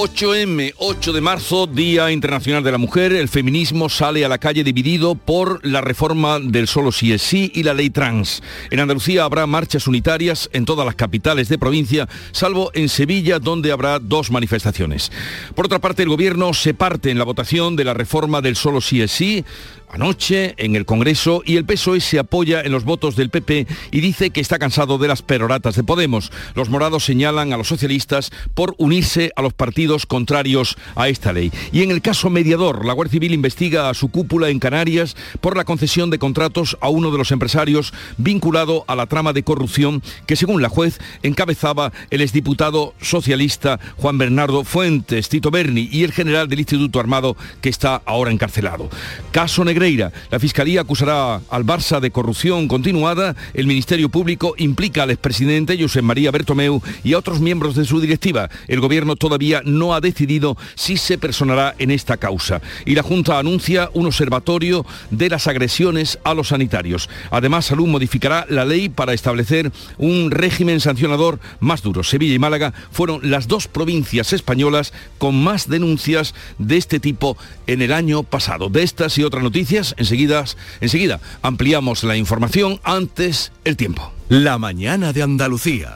8M, 8 de marzo, Día Internacional de la Mujer, el feminismo sale a la calle dividido por la reforma del solo sí es sí y la ley trans. En Andalucía habrá marchas unitarias en todas las capitales de provincia, salvo en Sevilla, donde habrá dos manifestaciones. Por otra parte, el gobierno se parte en la votación de la reforma del solo sí es sí, anoche en el Congreso y el PSOE se apoya en los votos del PP y dice que está cansado de las peroratas de Podemos. Los morados señalan a los socialistas por unirse a los partidos contrarios a esta ley. Y en el caso mediador, la Guardia Civil investiga a su cúpula en Canarias por la concesión de contratos a uno de los empresarios vinculado a la trama de corrupción que según la juez encabezaba el exdiputado socialista Juan Bernardo Fuentes, Tito Berni y el general del Instituto Armado que está ahora encarcelado. Caso la Fiscalía acusará al Barça de corrupción continuada. El Ministerio Público implica al expresidente José María Bertomeu y a otros miembros de su directiva. El Gobierno todavía no ha decidido si se personará en esta causa. Y la Junta anuncia un observatorio de las agresiones a los sanitarios. Además, Salud modificará la ley para establecer un régimen sancionador más duro. Sevilla y Málaga fueron las dos provincias españolas con más denuncias de este tipo en el año pasado. De estas y otras noticias Enseguida, enseguida ampliamos la información antes el tiempo. La mañana de Andalucía.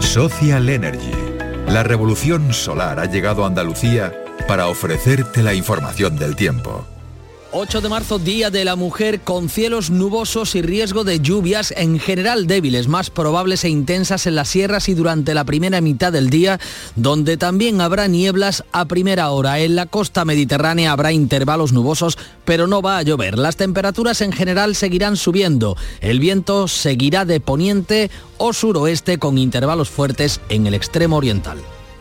Social Energy. La revolución solar ha llegado a Andalucía para ofrecerte la información del tiempo. 8 de marzo, Día de la Mujer, con cielos nubosos y riesgo de lluvias en general débiles, más probables e intensas en las sierras y durante la primera mitad del día, donde también habrá nieblas a primera hora. En la costa mediterránea habrá intervalos nubosos, pero no va a llover. Las temperaturas en general seguirán subiendo. El viento seguirá de poniente o suroeste con intervalos fuertes en el extremo oriental.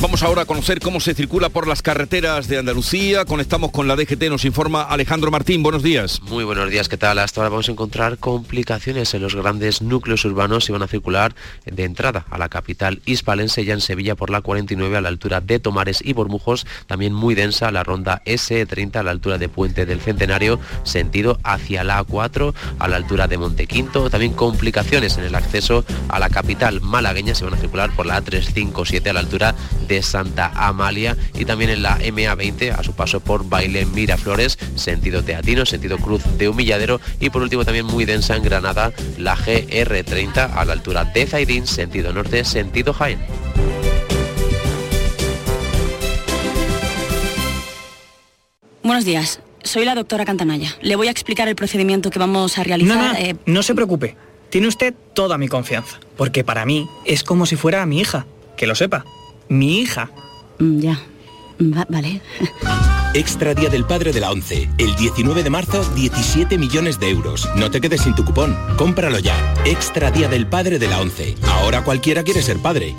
Vamos ahora a conocer cómo se circula por las carreteras de Andalucía. Conectamos con la DGT, nos informa Alejandro Martín. Buenos días. Muy buenos días, ¿qué tal? Hasta ahora vamos a encontrar complicaciones en los grandes núcleos urbanos y van a circular de entrada a la capital hispalense, ya en Sevilla por la 49 a la altura de Tomares y Bormujos, también muy densa la ronda S30 a la altura de Puente del Centenario, sentido hacia la A4 a la altura de Montequinto. También complicaciones en el acceso a la capital malagueña, se van a circular por la A357 a la altura de Santa Amalia y también en la MA20 a su paso por Baile Miraflores, sentido Teatino, sentido Cruz de Humilladero y por último también muy densa en Granada la GR30 a la altura de Zaidín, sentido norte, sentido Jaén. Buenos días, soy la doctora Cantanaya. Le voy a explicar el procedimiento que vamos a realizar. No, no, eh, no se preocupe. Tiene usted toda mi confianza, porque para mí es como si fuera mi hija, que lo sepa mi hija. Mm, ya. vale. Extra Día del Padre de la ONCE. El 19 de marzo, 17 millones de euros. No te quedes sin tu cupón. Cómpralo ya. Extra Día del Padre de la ONCE. Ahora cualquiera quiere ser padre.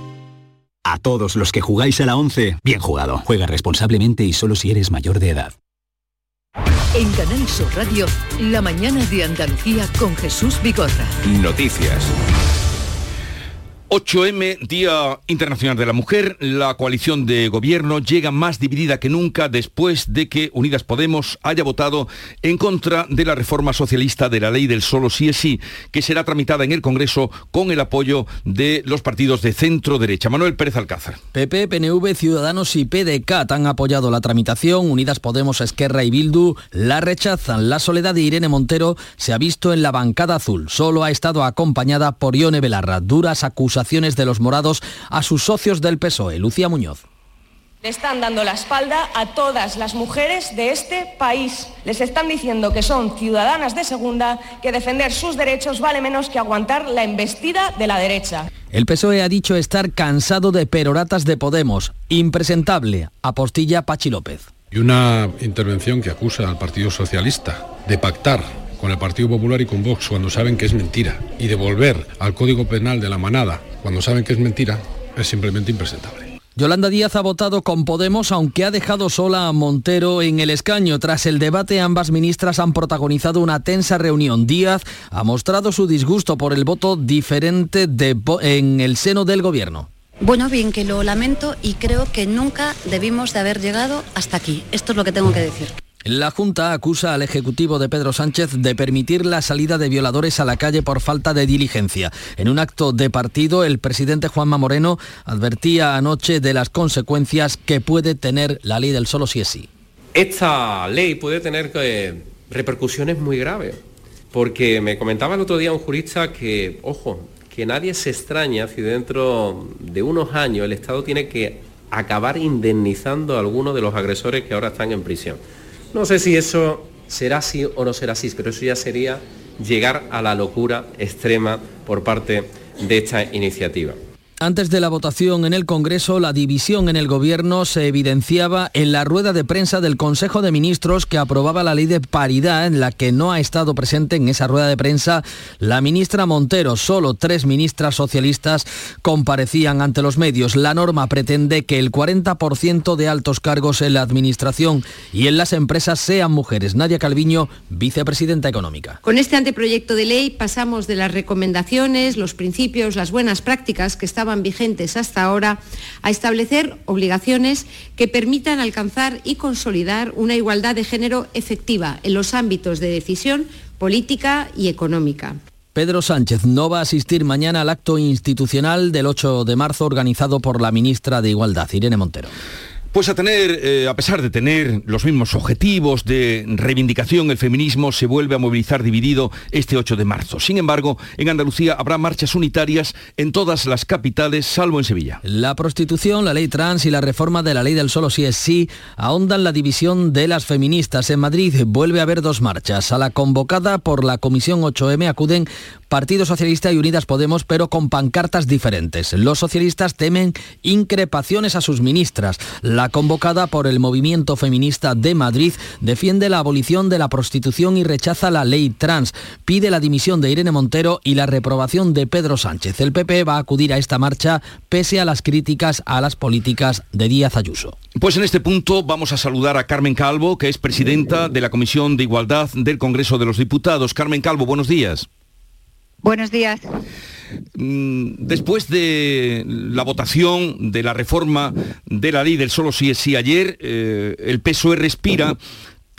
A todos los que jugáis a la ONCE, bien jugado. Juega responsablemente y solo si eres mayor de edad. En Canal Sur Radio, la mañana de Andalucía con Jesús Bigorra. Noticias. 8M, Día Internacional de la Mujer, la coalición de gobierno llega más dividida que nunca después de que Unidas Podemos haya votado en contra de la reforma socialista de la ley del solo sí es sí, que será tramitada en el Congreso con el apoyo de los partidos de centro derecha. Manuel Pérez Alcázar. PP, PNV, Ciudadanos y PDCAT han apoyado la tramitación. Unidas Podemos, Esquerra y Bildu la rechazan. La soledad de Irene Montero se ha visto en la bancada azul. Solo ha estado acompañada por Ione Belarra. Duras acusaciones de los morados a sus socios del PSOE. Lucía Muñoz. Le están dando la espalda a todas las mujeres de este país. Les están diciendo que son ciudadanas de segunda, que defender sus derechos vale menos que aguantar la embestida de la derecha. El PSOE ha dicho estar cansado de peroratas de Podemos. Impresentable, apostilla Pachi López. Y una intervención que acusa al Partido Socialista de pactar con el Partido Popular y con Vox cuando saben que es mentira y de volver al Código Penal de la manada cuando saben que es mentira es simplemente impresentable. Yolanda Díaz ha votado con Podemos, aunque ha dejado sola a Montero en el escaño. Tras el debate, ambas ministras han protagonizado una tensa reunión. Díaz ha mostrado su disgusto por el voto diferente en el seno del gobierno. Bueno, bien que lo lamento y creo que nunca debimos de haber llegado hasta aquí. Esto es lo que tengo que decir. La Junta acusa al Ejecutivo de Pedro Sánchez de permitir la salida de violadores a la calle por falta de diligencia. En un acto de partido, el presidente Juanma Moreno advertía anoche de las consecuencias que puede tener la ley del solo si es sí. Esta ley puede tener eh, repercusiones muy graves, porque me comentaba el otro día un jurista que, ojo, que nadie se extraña si dentro de unos años el Estado tiene que acabar indemnizando a algunos de los agresores que ahora están en prisión. No sé si eso será así o no será así, pero eso ya sería llegar a la locura extrema por parte de esta iniciativa. Antes de la votación en el Congreso, la división en el Gobierno se evidenciaba en la rueda de prensa del Consejo de Ministros que aprobaba la ley de paridad, en la que no ha estado presente en esa rueda de prensa la ministra Montero. Solo tres ministras socialistas comparecían ante los medios. La norma pretende que el 40% de altos cargos en la Administración y en las empresas sean mujeres. Nadia Calviño, vicepresidenta económica. Con este anteproyecto de ley pasamos de las recomendaciones, los principios, las buenas prácticas que estaban vigentes hasta ahora a establecer obligaciones que permitan alcanzar y consolidar una igualdad de género efectiva en los ámbitos de decisión política y económica. Pedro Sánchez no va a asistir mañana al acto institucional del 8 de marzo organizado por la ministra de Igualdad, Irene Montero. Pues a tener, eh, a pesar de tener los mismos objetivos de reivindicación, el feminismo se vuelve a movilizar dividido este 8 de marzo. Sin embargo, en Andalucía habrá marchas unitarias en todas las capitales, salvo en Sevilla. La prostitución, la ley trans y la reforma de la ley del solo sí es sí ahondan la división de las feministas. En Madrid vuelve a haber dos marchas. A la convocada por la Comisión 8M acuden Partido Socialista y Unidas Podemos, pero con pancartas diferentes. Los socialistas temen increpaciones a sus ministras. La convocada por el Movimiento Feminista de Madrid defiende la abolición de la prostitución y rechaza la ley trans. Pide la dimisión de Irene Montero y la reprobación de Pedro Sánchez. El PP va a acudir a esta marcha pese a las críticas a las políticas de Díaz Ayuso. Pues en este punto vamos a saludar a Carmen Calvo, que es presidenta de la Comisión de Igualdad del Congreso de los Diputados. Carmen Calvo, buenos días. Buenos días. Mm, después de la votación de la reforma de la ley del solo sí es sí ayer, eh, el PSOE respira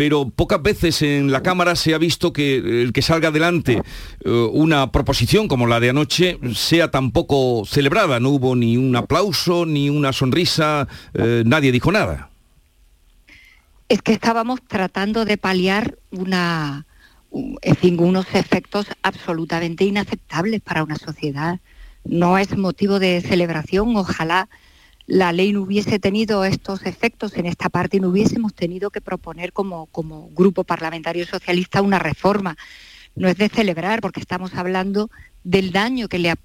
pero pocas veces en la Cámara se ha visto que el que salga adelante eh, una proposición como la de anoche sea tan poco celebrada. No hubo ni un aplauso, ni una sonrisa, eh, nadie dijo nada. Es que estábamos tratando de paliar una, en fin, unos efectos absolutamente inaceptables para una sociedad. No es motivo de celebración, ojalá la ley no hubiese tenido estos efectos en esta parte y no hubiésemos tenido que proponer como, como grupo parlamentario socialista una reforma. No es de celebrar porque estamos hablando del daño que le ha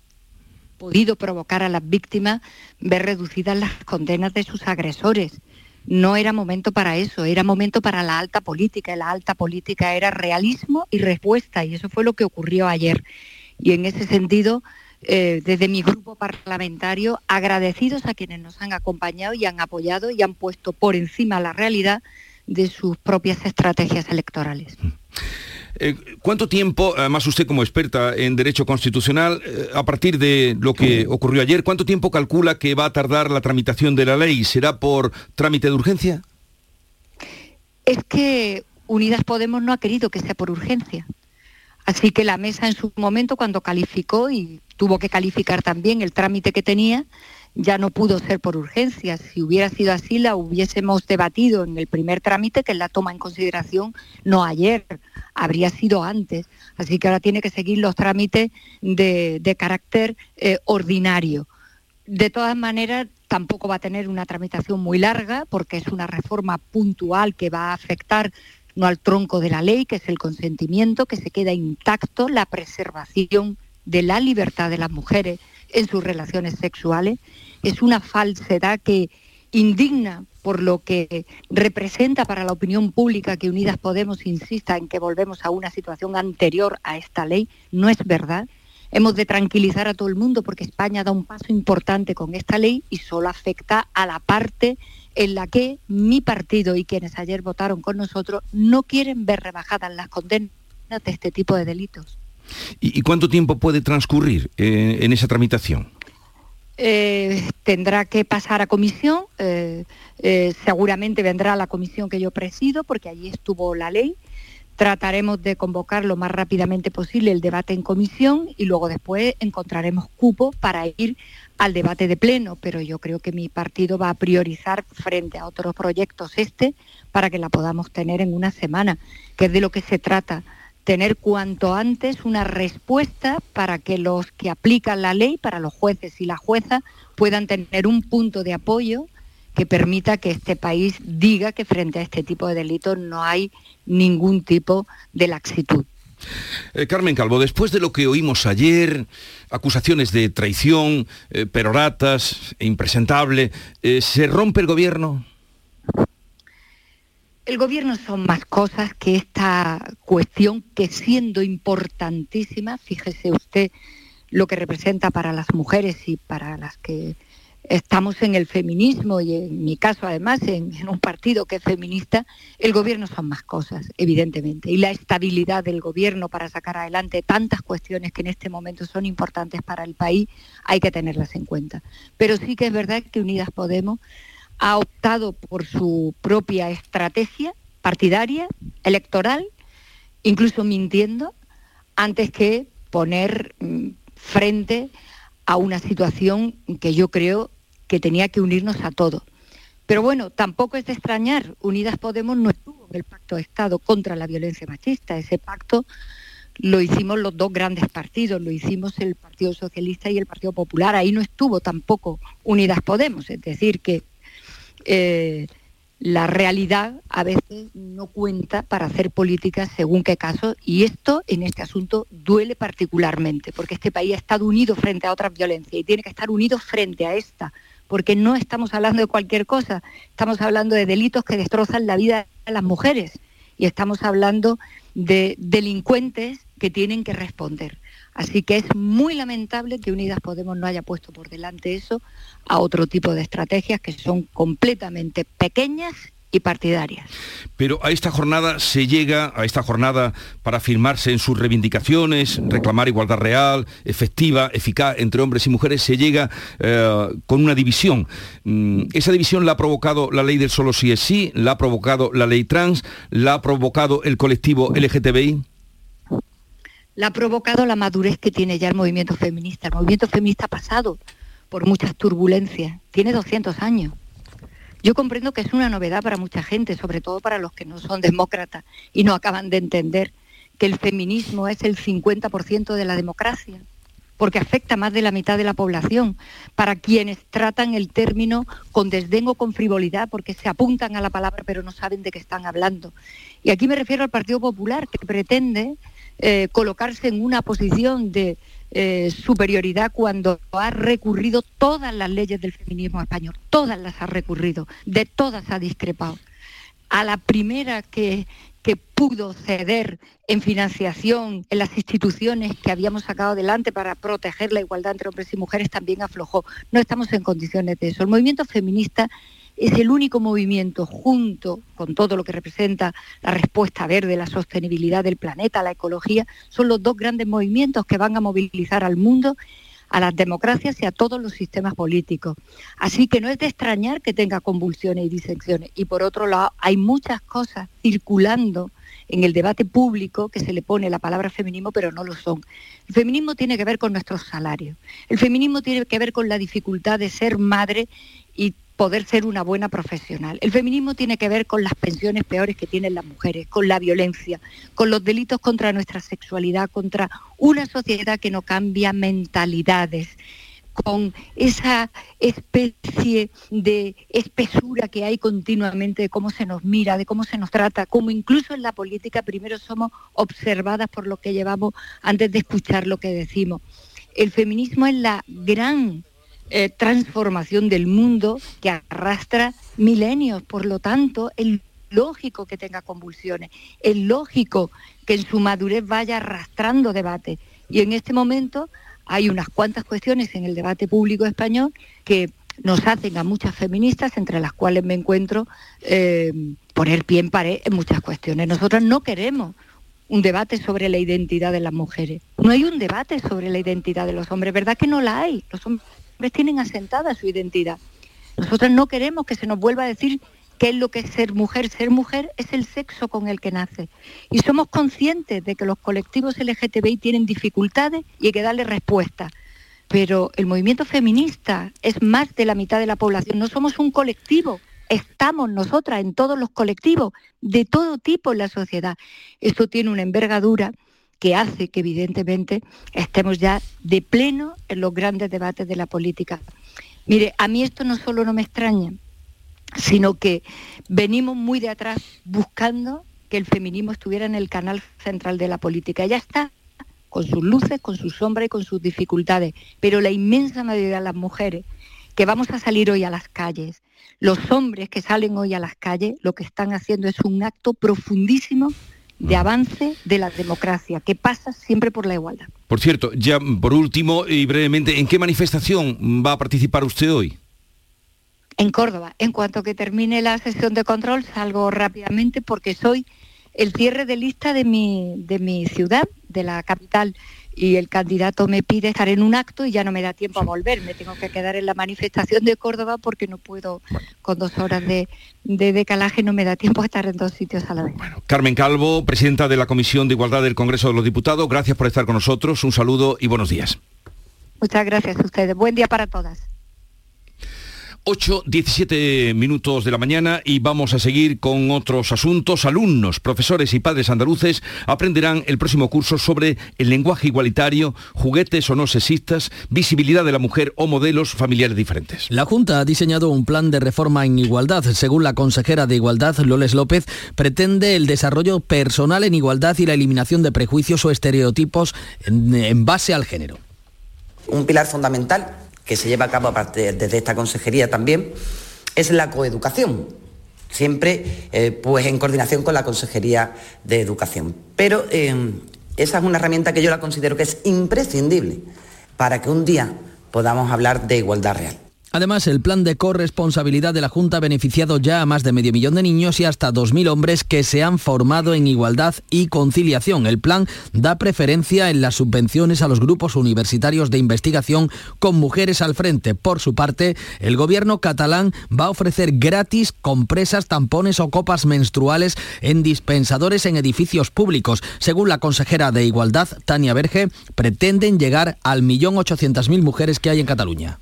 podido provocar a las víctimas ver reducidas las condenas de sus agresores no era momento para eso, era momento para la alta política. Y la alta política era realismo y respuesta, y eso fue lo que ocurrió ayer. Y en ese sentido, eh, desde mi grupo parlamentario, agradecidos a quienes nos han acompañado y han apoyado y han puesto por encima la realidad de sus propias estrategias electorales. Eh, ¿Cuánto tiempo, además usted como experta en Derecho Constitucional, eh, a partir de lo que ocurrió ayer, cuánto tiempo calcula que va a tardar la tramitación de la ley? ¿Será por trámite de urgencia? Es que Unidas Podemos no ha querido que sea por urgencia. Así que la mesa en su momento, cuando calificó y tuvo que calificar también el trámite que tenía, ya no pudo ser por urgencia. Si hubiera sido así, la hubiésemos debatido en el primer trámite, que la toma en consideración no ayer, habría sido antes. Así que ahora tiene que seguir los trámites de, carácter eh, ordinario. De todas maneras, tampoco va a tener una tramitación muy larga porque es una reforma puntual que va a afectar no al tronco de la ley, que es el consentimiento, que se queda intacto la preservación de la libertad de las mujeres en sus relaciones sexuales. Es una falsedad que indigna por lo que representa para la opinión pública que Unidas Podemos insista en que volvemos a una situación anterior a esta ley. No es verdad. Hemos de tranquilizar a todo el mundo porque España da un paso importante con esta ley y solo afecta a la parte en la que mi partido y quienes ayer votaron con nosotros no quieren ver rebajadas las condenas de este tipo de delitos. ¿Y, cuánto tiempo puede transcurrir eh, en esa tramitación? Eh, tendrá que pasar a comisión, eh, seguramente vendrá la comisión que yo presido, porque allí estuvo la ley. Trataremos de convocar lo más rápidamente posible el debate en comisión y luego después encontraremos cupo para ir al debate de pleno, pero yo creo que mi partido va a priorizar frente a otros proyectos este para que la podamos tener en una semana, que es de lo que se trata, tener cuanto antes una respuesta para que los que aplican la ley, para los jueces y la jueza, puedan tener un punto de apoyo que permita que este país diga que frente a este tipo de delitos no hay ningún tipo de laxitud. Eh, Carmen Calvo, después de lo que oímos ayer, acusaciones de traición, eh, peroratas, impresentable, eh, ¿se rompe el gobierno? El gobierno son más cosas que esta cuestión que siendo importantísima, fíjese usted lo que representa para las mujeres y para las que estamos en el feminismo y en mi caso además en, un partido que es feminista, el gobierno son más cosas, evidentemente. Y la estabilidad del gobierno para sacar adelante tantas cuestiones que en este momento son importantes para el país, hay que tenerlas en cuenta. Pero sí que es verdad que Unidas Podemos ha optado por su propia estrategia partidaria, electoral, incluso mintiendo, antes que poner mm, frente a una situación que yo creo que tenía que unirnos a todos. Pero bueno, tampoco es de extrañar, Unidas Podemos no estuvo en el pacto de Estado contra la violencia machista. Ese pacto lo hicimos los dos grandes partidos, lo hicimos el Partido Socialista y el Partido Popular. Ahí no estuvo tampoco Unidas Podemos. Es decir, que eh, la realidad a veces no cuenta para hacer políticas según qué caso y esto en este asunto duele particularmente porque este país ha estado unido frente a otras violencias y tiene que estar unido frente a esta porque no estamos hablando de cualquier cosa, estamos hablando de delitos que destrozan la vida de las mujeres y estamos hablando de delincuentes que tienen que responder. Así que es muy lamentable que Unidas Podemos no haya puesto por delante eso a otro tipo de estrategias que son completamente pequeñas y partidarias. Pero a esta jornada se llega, a esta jornada para firmarse en sus reivindicaciones, reclamar igualdad real, efectiva, eficaz entre hombres y mujeres, se llega eh, con una división. Mm, esa división la ha provocado la ley del solo sí es sí, la ha provocado la ley trans, la ha provocado el colectivo LGTBI la ha provocado la madurez que tiene ya el movimiento feminista. El movimiento feminista ha pasado por muchas turbulencias, tiene 200 años. Yo comprendo que es una novedad para mucha gente, sobre todo para los que no son demócratas y no acaban de entender que el feminismo es el 50% de la democracia, porque afecta a más de la mitad de la población, para quienes tratan el término con desdén o con frivolidad, porque se apuntan a la palabra pero no saben de qué están hablando. Y aquí me refiero al Partido Popular, que pretende eh, colocarse en una posición de eh, superioridad cuando ha recurrido todas las leyes del feminismo español, todas las ha recurrido, de todas ha discrepado. A la primera que, que pudo ceder en financiación en las instituciones que habíamos sacado adelante para proteger la igualdad entre hombres y mujeres también aflojó. No estamos en condiciones de eso. El movimiento feminista es el único movimiento junto con todo lo que representa la respuesta verde, la sostenibilidad del planeta, la ecología, son los dos grandes movimientos que van a movilizar al mundo a las democracias y a todos los sistemas políticos. Así que no es de extrañar que tenga convulsiones y disensiones. Y por otro lado, hay muchas cosas circulando en el debate público que se le pone la palabra feminismo, pero no lo son. El feminismo tiene que ver con nuestros salarios. El feminismo tiene que ver con la dificultad de ser madre y poder ser una buena profesional. El feminismo tiene que ver con las pensiones peores que tienen las mujeres, con la violencia, con los delitos contra nuestra sexualidad, contra una sociedad que no cambia mentalidades. con esa especie de espesura que hay continuamente de cómo se nos mira, de cómo se nos trata, como incluso en la política primero somos observadas por lo que llevamos antes de escuchar lo que decimos. El feminismo es la gran eh, transformación del mundo que arrastra milenios, por lo tanto, es lógico que tenga convulsiones, es lógico que en su madurez vaya arrastrando debate. Y en este momento hay unas cuantas cuestiones en el debate público español que nos hacen a muchas feministas, entre las cuales me encuentro, eh, poner pie en pared en muchas cuestiones. Nosotros no queremos un debate sobre la identidad de las mujeres. No hay un debate sobre la identidad de los hombres, ¿verdad que no la hay? Tienen asentada su identidad. Nosotros no queremos que se nos vuelva a decir qué es lo que es ser mujer. Ser mujer es el sexo con el que nace. Y somos conscientes de que los colectivos LGTBI tienen dificultades y hay que darle respuesta. Pero el movimiento feminista es más de la mitad de la población. No somos un colectivo. Estamos nosotras en todos los colectivos, de todo tipo en la sociedad. Esto tiene una envergadura que hace que evidentemente estemos ya de pleno en los grandes debates de la política. Mire, a mí esto no solo no me extraña, sino que venimos muy de atrás buscando que el feminismo estuviera en el canal central de la política. Ya está, con sus luces, con sus sombras y con sus dificultades, pero la inmensa mayoría de las mujeres que vamos a salir hoy a las calles, los hombres que salen hoy a las calles, lo que están haciendo es un acto profundísimo de avance de la democracia, que pasa siempre por la igualdad. Por cierto, ya por último y brevemente, ¿en qué manifestación va a participar usted hoy? en Córdoba. En cuanto que termine la sesión de control, salgo rápidamente porque soy el cierre de lista de mi, de mi ciudad, de la capital, y el candidato me pide estar en un acto y ya no me da tiempo a volver. Me tengo que quedar en la manifestación de Córdoba porque no puedo, con dos horas de, de decalaje, no me da tiempo a estar en dos sitios a la vez. Carmen Calvo, presidenta de la Comisión de Igualdad del Congreso de los Diputados, gracias por estar con nosotros. Un saludo y buenos días. Muchas gracias a ustedes. Buen día para todas. 8, 17 minutos de la mañana y vamos a seguir con otros asuntos. Alumnos, profesores y padres andaluces aprenderán el próximo curso sobre el lenguaje igualitario, juguetes o no sexistas, visibilidad de la mujer o modelos familiares diferentes. La Junta ha diseñado un plan de reforma en igualdad. Según la consejera de Igualdad, Loles López, pretende el desarrollo personal en igualdad y la eliminación de prejuicios o estereotipos en, en base al género. Un pilar fundamental que se lleva a cabo desde esta consejería también, es la coeducación, siempre eh, pues en coordinación con la Consejería de Educación. Pero eh, esa es una herramienta que yo la considero que es imprescindible para que un día podamos hablar de igualdad real. Además, el plan de corresponsabilidad de la Junta ha beneficiado ya a más de medio millón de niños y hasta 2.000 hombres que se han formado en igualdad y conciliación. El plan da preferencia en las subvenciones a los grupos universitarios de investigación con mujeres al frente. Por su parte, el gobierno catalán va a ofrecer gratis compresas, tampones o copas menstruales en dispensadores en edificios públicos. Según la consejera de Igualdad, Tania Berge, pretenden llegar al millón ochocientas mil mujeres que hay en Cataluña.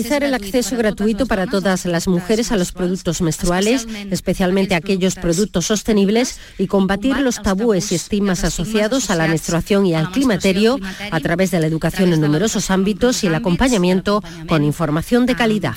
Garantizar el acceso gratuito para todas las mujeres a los productos menstruales, especialmente aquellos productos sostenibles, y combatir los tabúes y estigmas asociados a la menstruación y al climaterio a través de la educación en numerosos ámbitos y el acompañamiento con información de calidad.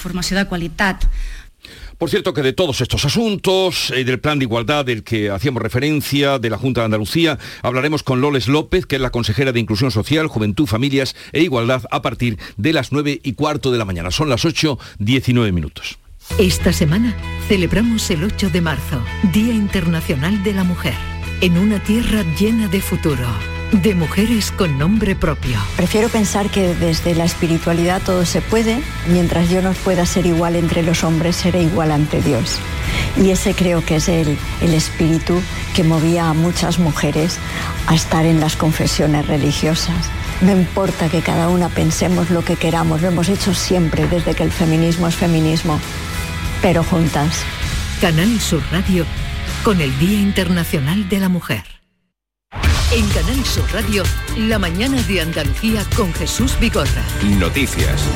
Por cierto que de todos estos asuntos, eh, del plan de igualdad del que hacíamos referencia, de la Junta de Andalucía, hablaremos con Loles López, que es la consejera de Inclusión Social, Juventud, Familias e Igualdad, a partir de las 9 y cuarto de la mañana. Son las 8, 19 minutos. Esta semana celebramos el 8 de marzo, Día Internacional de la Mujer, en una tierra llena de futuro de mujeres con nombre propio. Prefiero pensar que desde la espiritualidad todo se puede, mientras yo no pueda ser igual entre los hombres, seré igual ante Dios. Y ese creo que es el, el espíritu que movía a muchas mujeres a estar en las confesiones religiosas. No importa que cada una pensemos lo que queramos, lo hemos hecho siempre desde que el feminismo es feminismo, pero juntas. Canal Sur Radio con el Día Internacional de la Mujer. En Canal Sur Radio, la mañana de Andalucía con Jesús Vigorra. Noticias.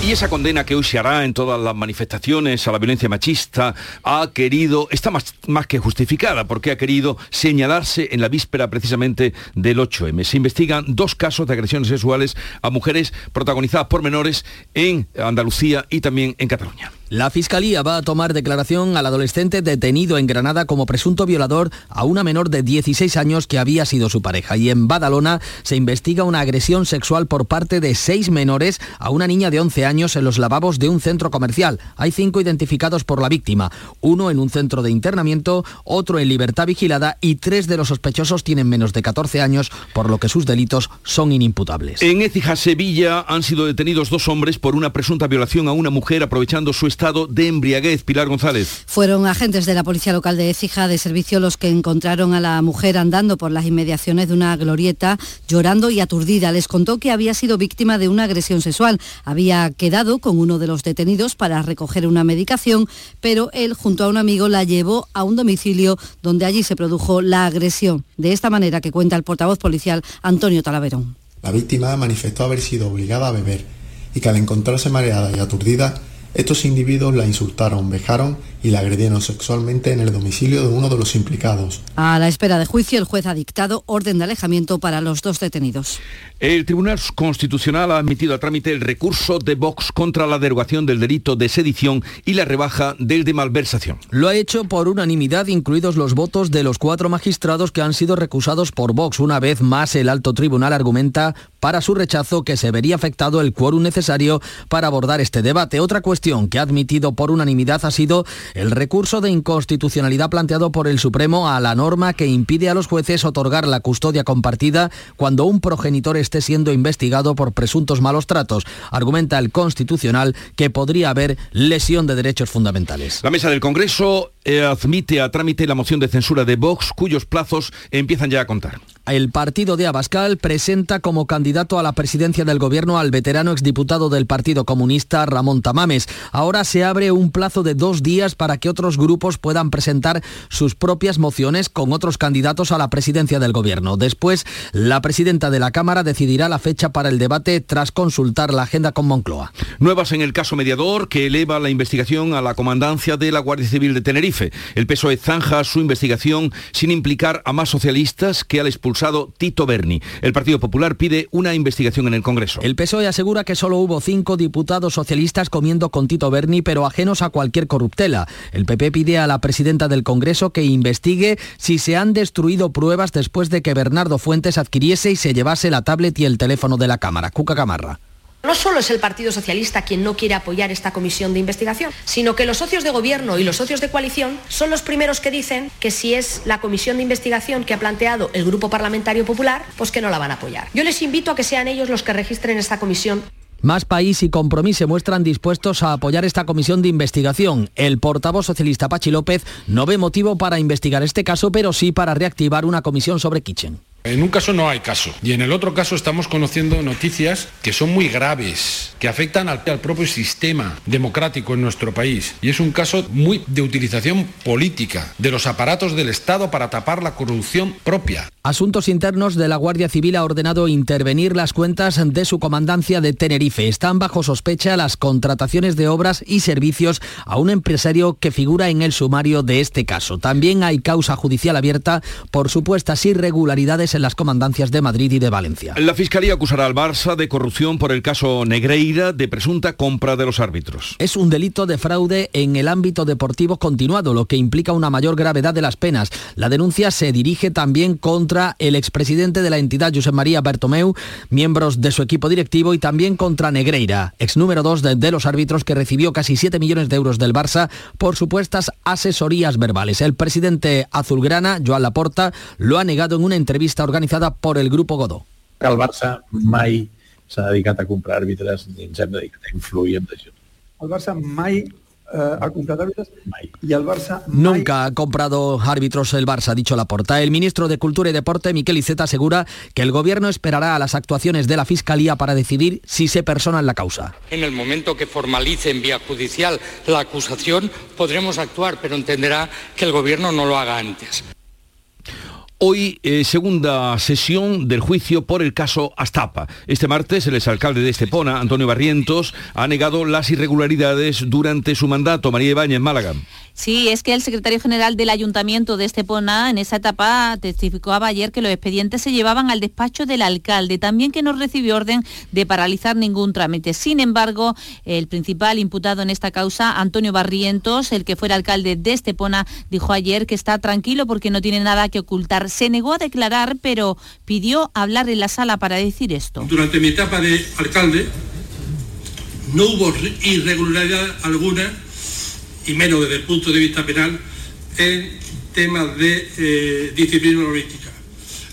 Y esa condena que hoy se hará en todas las manifestaciones a la violencia machista ha querido, está más, más que justificada, porque ha querido señalarse en la víspera precisamente del 8M. Se investigan dos casos de agresiones sexuales a mujeres protagonizadas por menores en Andalucía y también en Cataluña. La Fiscalía va a tomar declaración al adolescente detenido en Granada como presunto violador a una menor de 16 años que había sido su pareja. Y en Badalona se investiga una agresión sexual por parte de seis menores a una niña de 11 años en los lavabos de un centro comercial. Hay cinco identificados por la víctima, uno en un centro de internamiento, otro en libertad vigilada y tres de los sospechosos tienen menos de 14 años, por lo que sus delitos son inimputables. En Écija, Sevilla, han sido detenidos dos hombres por una presunta violación a una mujer aprovechando su estado de embriaguez. Pilar González. Fueron agentes de la Policía Local de Écija de servicio los que encontraron a la mujer andando por las inmediaciones de una glorieta, llorando y aturdida. Les contó que había sido víctima de una agresión sexual. Había quedado con uno de los detenidos para recoger una medicación, pero él junto a un amigo la llevó a un domicilio donde allí se produjo la agresión. De esta manera que cuenta el portavoz policial Antonio Talaverón. La víctima manifestó haber sido obligada a beber y que al encontrarse mareada y aturdida estos individuos la insultaron, vejaron y la agredieron sexualmente en el domicilio de uno de los implicados. A la espera de juicio, el juez ha dictado orden de alejamiento para los dos detenidos. El Tribunal Constitucional ha admitido a trámite el recurso de Vox contra la derogación del delito de sedición y la rebaja del de malversación. Lo ha hecho por unanimidad, incluidos los votos de los cuatro magistrados que han sido recusados por Vox. Una vez más, el alto tribunal argumenta para su rechazo que se vería afectado el quórum necesario para abordar este debate. Otra cuestión que ha admitido por unanimidad ha sido el recurso de inconstitucionalidad planteado por el Supremo a la norma que impide a los jueces otorgar la custodia compartida cuando un progenitor esté siendo investigado por presuntos malos tratos. Argumenta el Constitucional que podría haber lesión de derechos fundamentales. La mesa del Congreso eh, admite a trámite la moción de censura de Vox, cuyos plazos empiezan ya a contar. El partido de Abascal presenta como candidato a la presidencia del gobierno al veterano exdiputado del Partido Comunista Ramón Tamames. Ahora se abre un plazo de dos días para que otros grupos puedan presentar sus propias mociones con otros candidatos a la presidencia del gobierno. Después, la presidenta de la Cámara decidirá la fecha para el debate tras consultar la agenda con Moncloa. Nuevas en el caso mediador que eleva la investigación a la comandancia de la Guardia Civil de Tenerife. El PSOE zanja su investigación sin implicar a más socialistas que al Tito Berni. El Partido Popular pide una investigación en el Congreso. El PSOE asegura que solo hubo cinco diputados socialistas comiendo con Tito Berni, pero ajenos a cualquier corruptela. El PP pide a la presidenta del Congreso que investigue si se han destruido pruebas después de que Bernardo Fuentes adquiriese y se llevase la tablet y el teléfono de la Cámara. Cuca Camarra. No solo es el Partido Socialista quien no quiere apoyar esta comisión de investigación, sino que los socios de gobierno y los socios de coalición son los primeros que dicen que si es la comisión de investigación que ha planteado el Grupo Parlamentario Popular, pues que no la van a apoyar. Yo les invito a que sean ellos los que registren esta comisión más País y Compromís se muestran dispuestos a apoyar esta comisión de investigación. El portavoz socialista Pachi López no ve motivo para investigar este caso, pero sí para reactivar una comisión sobre Kitchen. En un caso no hay caso y en el otro caso estamos conociendo noticias que son muy graves, que afectan al, propio sistema democrático en nuestro país. Y es un caso muy de utilización política de los aparatos del Estado para tapar la corrupción propia. Asuntos Internos de la Guardia Civil ha ordenado intervenir las cuentas de su comandancia de Tenerife. Están bajo sospecha las contrataciones de obras y servicios a un empresario que figura en el sumario de este caso. También hay causa judicial abierta por supuestas irregularidades en las comandancias de Madrid y de Valencia. La Fiscalía acusará al Barça de corrupción por el caso Negreira de presunta compra de los árbitros. Es un delito de fraude en el ámbito deportivo continuado, lo que implica una mayor gravedad de las penas. La denuncia se dirige también contra el expresidente de la entidad, Josep María Bertomeu, miembros de su equipo directivo y también contra Negreira, ex número 2 de, de, los árbitros que recibió casi 7 millones de euros del Barça por supuestas asesorías verbales. El presidente azulgrana, Joan Laporta, lo ha negado en una entrevista organizada por el Grupo Godó. El Barça mai s'ha dedicat a comprar àrbitres ni ens hem dedicat a influir en decisions. El Barça mai eh, ha comprado árbitros y el Barça nunca ha comprado árbitros el Barça, ha dicho Laporta. El ministro de Cultura y Deporte, Miquel Iceta, asegura que el gobierno esperará a las actuaciones de la Fiscalía para decidir si se persona en la causa. En el momento que formalice en vía judicial la acusación, podremos actuar, pero entenderá que el gobierno no lo haga antes. Hoy, eh, segunda sesión del juicio por el caso Astapa. Este martes, el exalcalde de Estepona, Antonio Barrientos, ha negado las irregularidades durante su mandato. María Ibáñez, Málaga. Sí, es que el secretario general del Ayuntamiento de Estepona en esa etapa testificaba ayer que los expedientes se llevaban al despacho del alcalde, también que no recibió orden de paralizar ningún trámite. Sin embargo, el principal imputado en esta causa, Antonio Barrientos, el que fuera alcalde de Estepona, dijo ayer que está tranquilo porque no tiene nada que ocultar. Se negó a declarar, pero pidió hablar en la sala para decir esto. Durante mi etapa de alcalde no hubo irregularidad alguna y menos desde el punto de vista penal, en temas de eh, disciplina urbanística.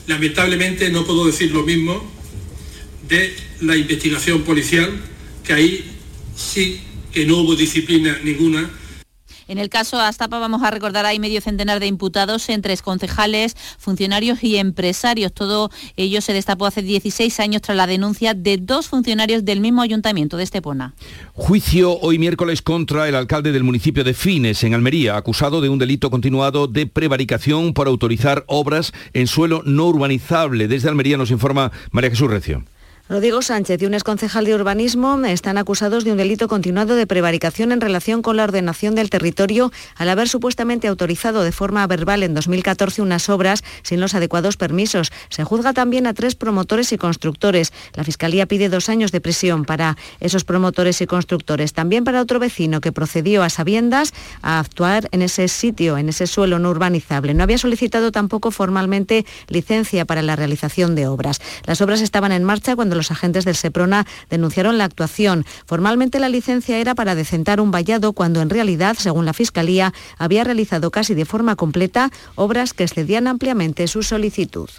Lamentablemente no puedo decir lo mismo de la investigación policial, que ahí sí que no hubo disciplina ninguna en el caso Astapa vamos a recordar hay medio centenar de imputados entre concejales, funcionarios y empresarios. Todo ello se destapó hace 16 años tras la denuncia de dos funcionarios del mismo ayuntamiento de Estepona. Juicio hoy miércoles contra el alcalde del municipio de Fines, en Almería, acusado de un delito continuado de prevaricación por autorizar obras en suelo no urbanizable. Desde Almería nos informa María Jesús Recio. Rodrigo Sánchez y un exconcejal de urbanismo están acusados de un delito continuado de prevaricación en relación con la ordenación del territorio al haber supuestamente autorizado de forma verbal en 2014 unas obras sin los adecuados permisos. Se juzga también a tres promotores y constructores. La Fiscalía pide dos años de prisión para esos promotores y constructores. También para otro vecino que procedió a sabiendas a actuar en ese sitio, en ese suelo no urbanizable. No había solicitado tampoco formalmente licencia para la realización de obras. Las obras estaban en marcha cuando los agentes del Seprona denunciaron la actuación. Formalmente la licencia era para decentar un vallado cuando en realidad, según la Fiscalía, había realizado casi de forma completa obras que excedían ampliamente su solicitud.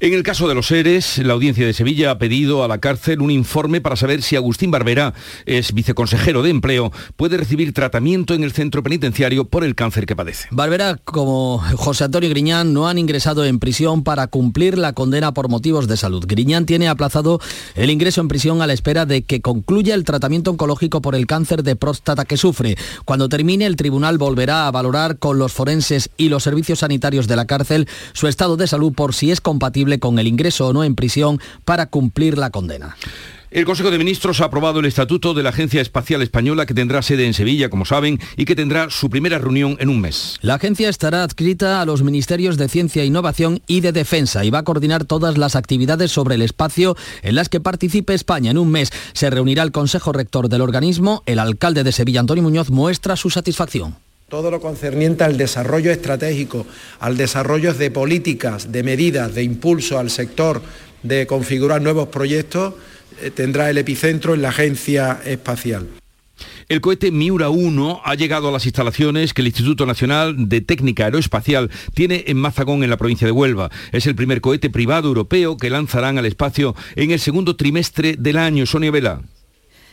En el caso de los seres, la audiencia de Sevilla ha pedido a la cárcel un informe para saber si Agustín Barbera es viceconsejero de empleo, puede recibir tratamiento en el centro penitenciario por el cáncer que padece. Barbera, como José Antonio Griñán, no han ingresado en prisión para cumplir la condena por motivos de salud. Griñán tiene aplazado el ingreso en prisión a la espera de que concluya el tratamiento oncológico por el cáncer de próstata que sufre. Cuando termine, el tribunal volverá a valorar con los forenses y los servicios sanitarios de la cárcel su estado de salud por si es compatible con el ingreso o no en prisión para cumplir la condena. El Consejo de Ministros ha aprobado el Estatuto de la Agencia Espacial Española que tendrá sede en Sevilla, como saben, y que tendrá su primera reunión en un mes. La agencia estará adscrita a los Ministerios de Ciencia e Innovación y de Defensa y va a coordinar todas las actividades sobre el espacio en las que participe España. En un mes se reunirá el Consejo Rector del organismo. El alcalde de Sevilla, Antonio Muñoz, muestra su satisfacción todo lo concerniente al desarrollo estratégico, al desarrollo de políticas, de medidas, de impulso al sector, de configurar nuevos proyectos, tendrá el epicentro en la Agencia Espacial. El cohete Miura 1 ha llegado a las instalaciones que el Instituto Nacional de Técnica Aeroespacial tiene en Mazagón, en la provincia de Huelva. Es el primer cohete privado europeo que lanzarán al espacio en el segundo trimestre del año. Sonia Vela.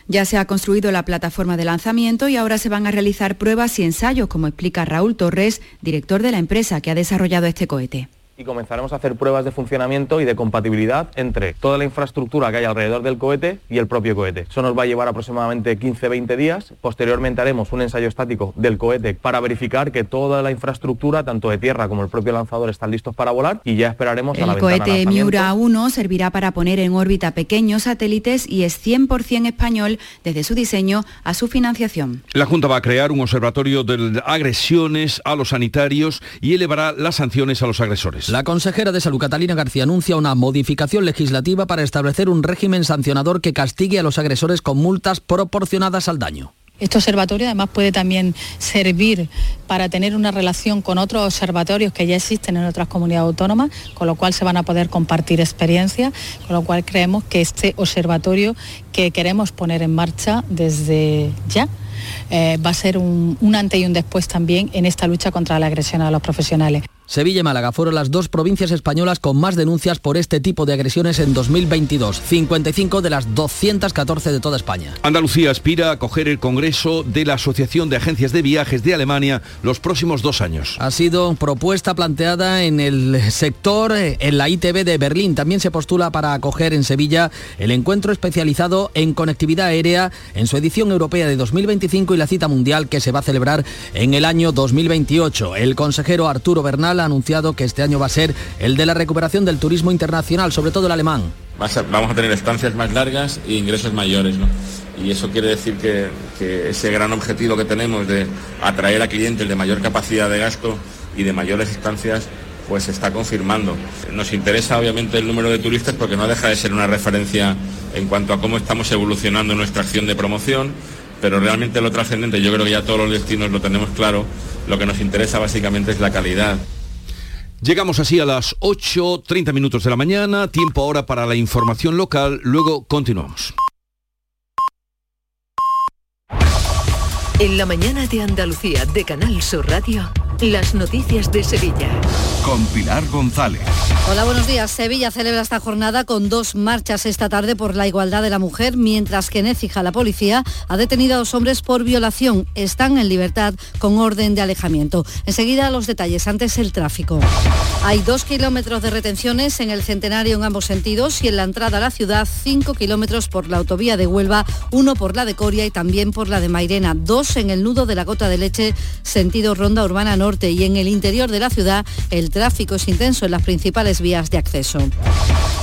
Ya se ha construido la plataforma de lanzamiento y ahora se van a realizar pruebas y ensayos, como explica Raúl Torres, director de la empresa que ha desarrollado este cohete y comenzaremos a hacer pruebas de funcionamiento y de compatibilidad entre toda la infraestructura que hay alrededor del cohete y el propio cohete. Eso nos va a llevar aproximadamente 15-20 días. Posteriormente haremos un ensayo estático del cohete para verificar que toda la infraestructura, tanto de tierra como el propio lanzador, están listos para volar y ya esperaremos a la El cohete Miura 1 servirá para poner en órbita pequeños satélites y es 100% español desde su diseño a su financiación. La Junta va a crear un observatorio de agresiones a los sanitarios y elevará las sanciones a los agresores. La consejera de Salud, Catalina García, anuncia una modificación legislativa para establecer un régimen sancionador que castigue a los agresores con multas proporcionadas al daño. Este observatorio además puede también servir para tener una relación con otros observatorios que ya existen en otras comunidades autónomas, con lo cual se van a poder compartir experiencias, con lo cual creemos que este observatorio que queremos poner en marcha desde ya eh, va a ser un, un antes y un después también en esta lucha contra la agresión a los profesionales. Sevilla y Málaga fueron las dos provincias españolas con más denuncias por este tipo de agresiones en 2022, 55 de las 214 de toda España. Andalucía aspira a acoger el Congreso de la Asociación de Agencias de Viajes de Alemania los próximos dos años. Ha sido propuesta planteada en el sector, en la ITV de Berlín. También se postula para acoger en Sevilla el encuentro especializado en conectividad aérea en su edición europea de 2025 y la cita mundial que se va a celebrar en el año 2028. El consejero Arturo Bernal ha anunciado que este año va a ser el de la recuperación del turismo internacional, sobre todo el alemán. vamos a tener estancias más largas e ingresos mayores. Y eso quiere decir que, que ese gran objetivo que tenemos de atraer a clientes de mayor capacidad de gasto y de mayores estancias pues se está confirmando. Nos interesa obviamente el número de turistas porque no deja de ser una referencia en cuanto a cómo estamos evolucionando nuestra acción de promoción, pero realmente lo trascendente, yo creo que ya todos los destinos lo tenemos claro, lo que nos interesa básicamente es la calidad. Llegamos así a las 8.30 minutos de la mañana, tiempo ahora para la información local, luego continuamos. En la mañana de Andalucía de Canal Sur Radio. Las noticias de Sevilla. Con Pilar González. Hola, buenos días. Sevilla celebra esta jornada con dos marchas esta tarde por la igualdad de la mujer, mientras que en Écija la policía ha detenido a dos hombres por violación. Están en libertad con orden de alejamiento. Enseguida los detalles. Antes el tráfico. Hay dos kilómetros de retenciones en el centenario en ambos sentidos y en la entrada a la ciudad cinco kilómetros por la autovía de Huelva, uno por la de Coria y también por la de Mairena, dos en el nudo de la gota de leche sentido Ronda Urbana Y en el interior de la ciudad el tráfico es intenso en las principales vías de acceso.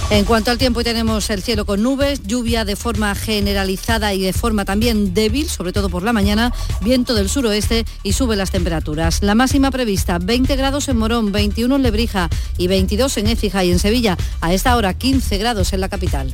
En cuanto al tiempo, tenemos el cielo con nubes, lluvia de forma generalizada y de forma también débil, sobre todo por la mañana, viento del suroeste y sube las temperaturas. La máxima prevista 20 grados en Morón, 21 en Lebrija y 22 en Écija y en Sevilla. A esta hora 15 grados en la capital.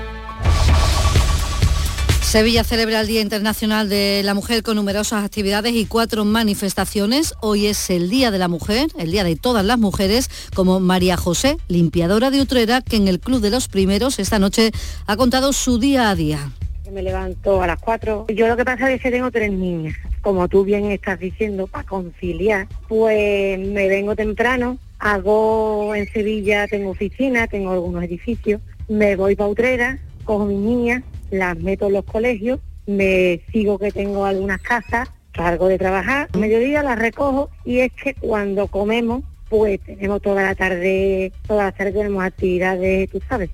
Sevilla celebra el Día Internacional de la Mujer con numerosas actividades y cuatro manifestaciones. Hoy es el Día de la Mujer, el Día de todas las mujeres, como María José, limpiadora de Utrera, que en el Club de los Primeros esta noche ha contado su día a día. Me levanto a las cuatro. Yo lo que pasa es que tengo tres niñas. Como tú bien estás diciendo, para conciliar, pues me vengo temprano, hago en Sevilla, tengo oficina, tengo algunos edificios, me voy para Utrera, cojo mis niñas, las meto en los colegios, me sigo que tengo algunas casas, salgo de trabajar, a mediodía las recojo y es que cuando comemos, pues tenemos toda la tarde, toda la tarde tenemos actividades, tú sabes,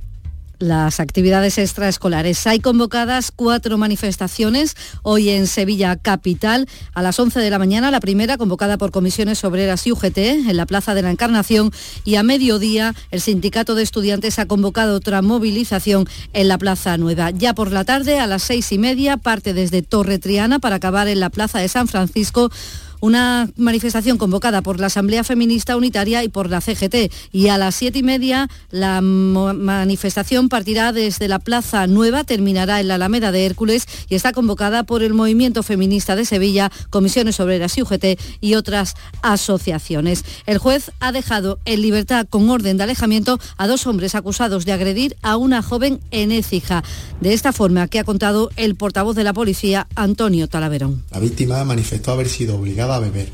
las actividades extraescolares. Hay convocadas cuatro manifestaciones hoy en Sevilla Capital a las 11 de la mañana, la primera convocada por comisiones obreras y UGT en la Plaza de la Encarnación y a mediodía el Sindicato de Estudiantes ha convocado otra movilización en la Plaza Nueva. Ya por la tarde a las seis y media parte desde Torre Triana para acabar en la Plaza de San Francisco una manifestación convocada por la Asamblea Feminista Unitaria y por la CGT. Y a las siete y media la manifestación partirá desde la Plaza Nueva, terminará en la Alameda de Hércules y está convocada por el Movimiento Feminista de Sevilla, Comisiones Obreras y UGT y otras asociaciones. El juez ha dejado en libertad con orden de alejamiento a dos hombres acusados de agredir a una joven en Écija. De esta forma que ha contado el portavoz de la policía, Antonio Talaverón. La víctima manifestó haber sido obligada a beber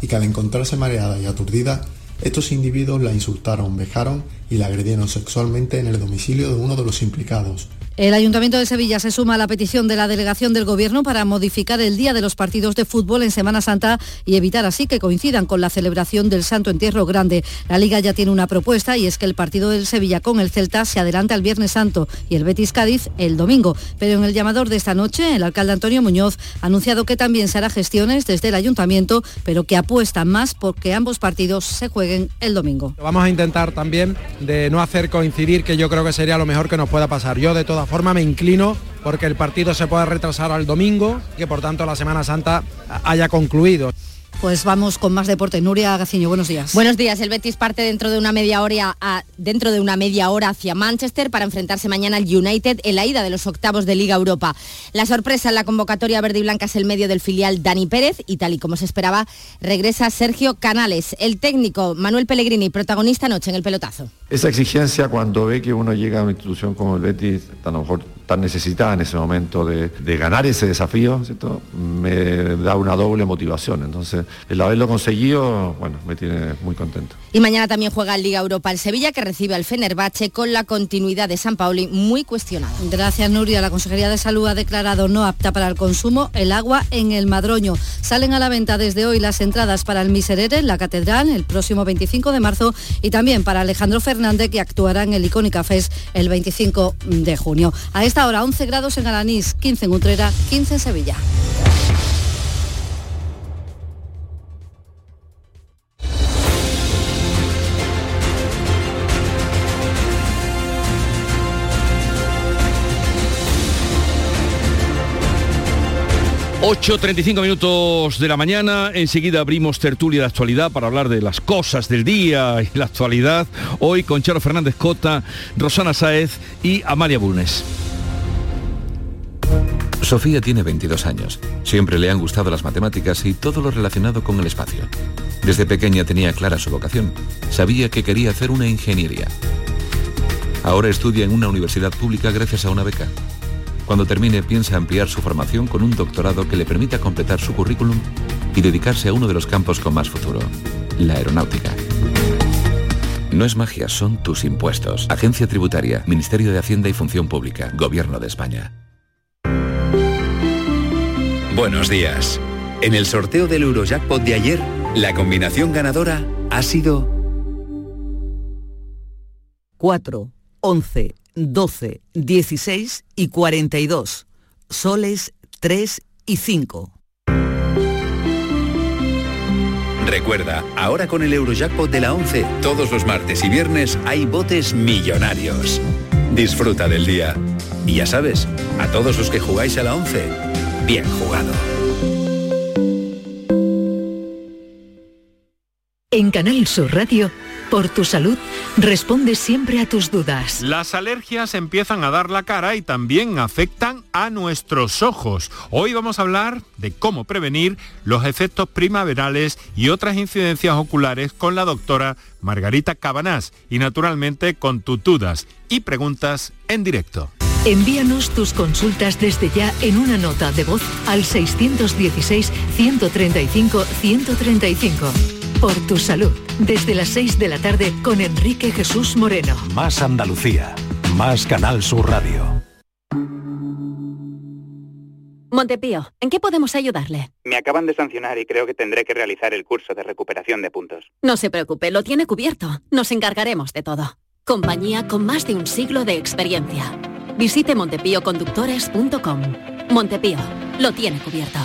y que al encontrarse mareada y aturdida, estos individuos la insultaron, vejaron y la agredieron sexualmente en el domicilio de uno de los implicados, el Ayuntamiento de Sevilla se suma a la petición de la delegación del Gobierno para modificar el día de los partidos de fútbol en Semana Santa y evitar así que coincidan con la celebración del Santo Entierro Grande. La Liga ya tiene una propuesta y es que el partido del Sevilla con el Celta se adelante al Viernes Santo y el Betis Cádiz el domingo. Pero en el llamador de esta noche, el alcalde Antonio Muñoz ha anunciado que también se hará gestiones desde el Ayuntamiento, pero que apuesta más porque ambos partidos se jueguen el domingo. Vamos a intentar también de no hacer coincidir, que yo creo que sería lo mejor que nos pueda pasar. Yo de todas forma me inclino porque el partido se pueda retrasar al domingo, que por tanto la Semana Santa haya concluido. Pues vamos con más deporte. Nuria Gaciño, buenos días. Buenos días. El Betis parte dentro de una media hora a, dentro de una media hora hacia Manchester para enfrentarse mañana al United en la ida de los octavos de Liga Europa. La sorpresa en la convocatoria verde y blanca es el medio del filial Dani Pérez y tal y como se esperaba regresa Sergio Canales. El técnico Manuel Pellegrini, protagonista anoche en el pelotazo. Esa exigencia cuando ve que uno llega a una institución como el Betis, a lo mejor tan necesitada en ese momento de, ganar ese desafío, ¿cierto? me da una doble motivación. Entonces, el haberlo conseguido, bueno, me tiene muy contento. Y mañana también juega en Liga Europa el Sevilla, que recibe al Fenerbahce con la continuidad de San Pauli muy cuestionada. Gracias, Nuria. La Consejería de Salud ha declarado no apta para el consumo el agua en el Madroño. Salen a la venta desde hoy las entradas para el Miserere, la Catedral, el próximo 25 de marzo y también para Alejandro Fernández, que actuará en el Icónica Fest el 25 de junio. A esta hora 11 grados en Alanís, 15 en Utrera, 15 en Sevilla. 8.35 minutos de la mañana, enseguida abrimos tertulia de actualidad para hablar de las cosas del día y la actualidad. Hoy con Charo Fernández Cota, Rosana Saez y Amalia Bulnes. Sofía tiene 22 años. Siempre le han gustado las matemáticas y todo lo relacionado con el espacio. Desde pequeña tenía clara su vocación. Sabía que quería hacer una ingeniería. Ahora estudia en una universidad pública gracias a una beca. Cuando termine piensa ampliar su formación con un doctorado que le permita completar su currículum y dedicarse a uno de los campos con más futuro, la aeronáutica. No es magia, son tus impuestos. Agencia Tributaria, Ministerio de Hacienda y Función Pública, Gobierno de España. Buenos días. En el sorteo del Eurojackpot de ayer, la combinación ganadora ha sido 4, 11, 12, 16 y 42. Soles 3 y 5. Recuerda, ahora con el Eurojackpot de la 11, todos los martes y viernes hay botes millonarios. Disfruta del día. Y ya sabes, a todos los que jugáis a la 11, bien jugado. En Canal Sur Radio por tu salud, responde siempre a tus dudas. Las alergias empiezan a dar la cara y también afectan a nuestros ojos. Hoy vamos a hablar de cómo prevenir los efectos primaverales y otras incidencias oculares con la doctora Margarita Cabanás y naturalmente con tus dudas y preguntas en directo. Envíanos tus consultas desde ya en una nota de voz al 616 135 135 por tu salud. Desde las 6 de la tarde con Enrique Jesús Moreno. Más Andalucía. Más Canal Sur Radio. Montepío, ¿en qué podemos ayudarle? Me acaban de sancionar y creo que tendré que realizar el curso de recuperación de puntos. No se preocupe, lo tiene cubierto. Nos encargaremos de todo. Compañía con más de un siglo de experiencia. Visite montepíoconductores.com. Montepío, lo tiene cubierto.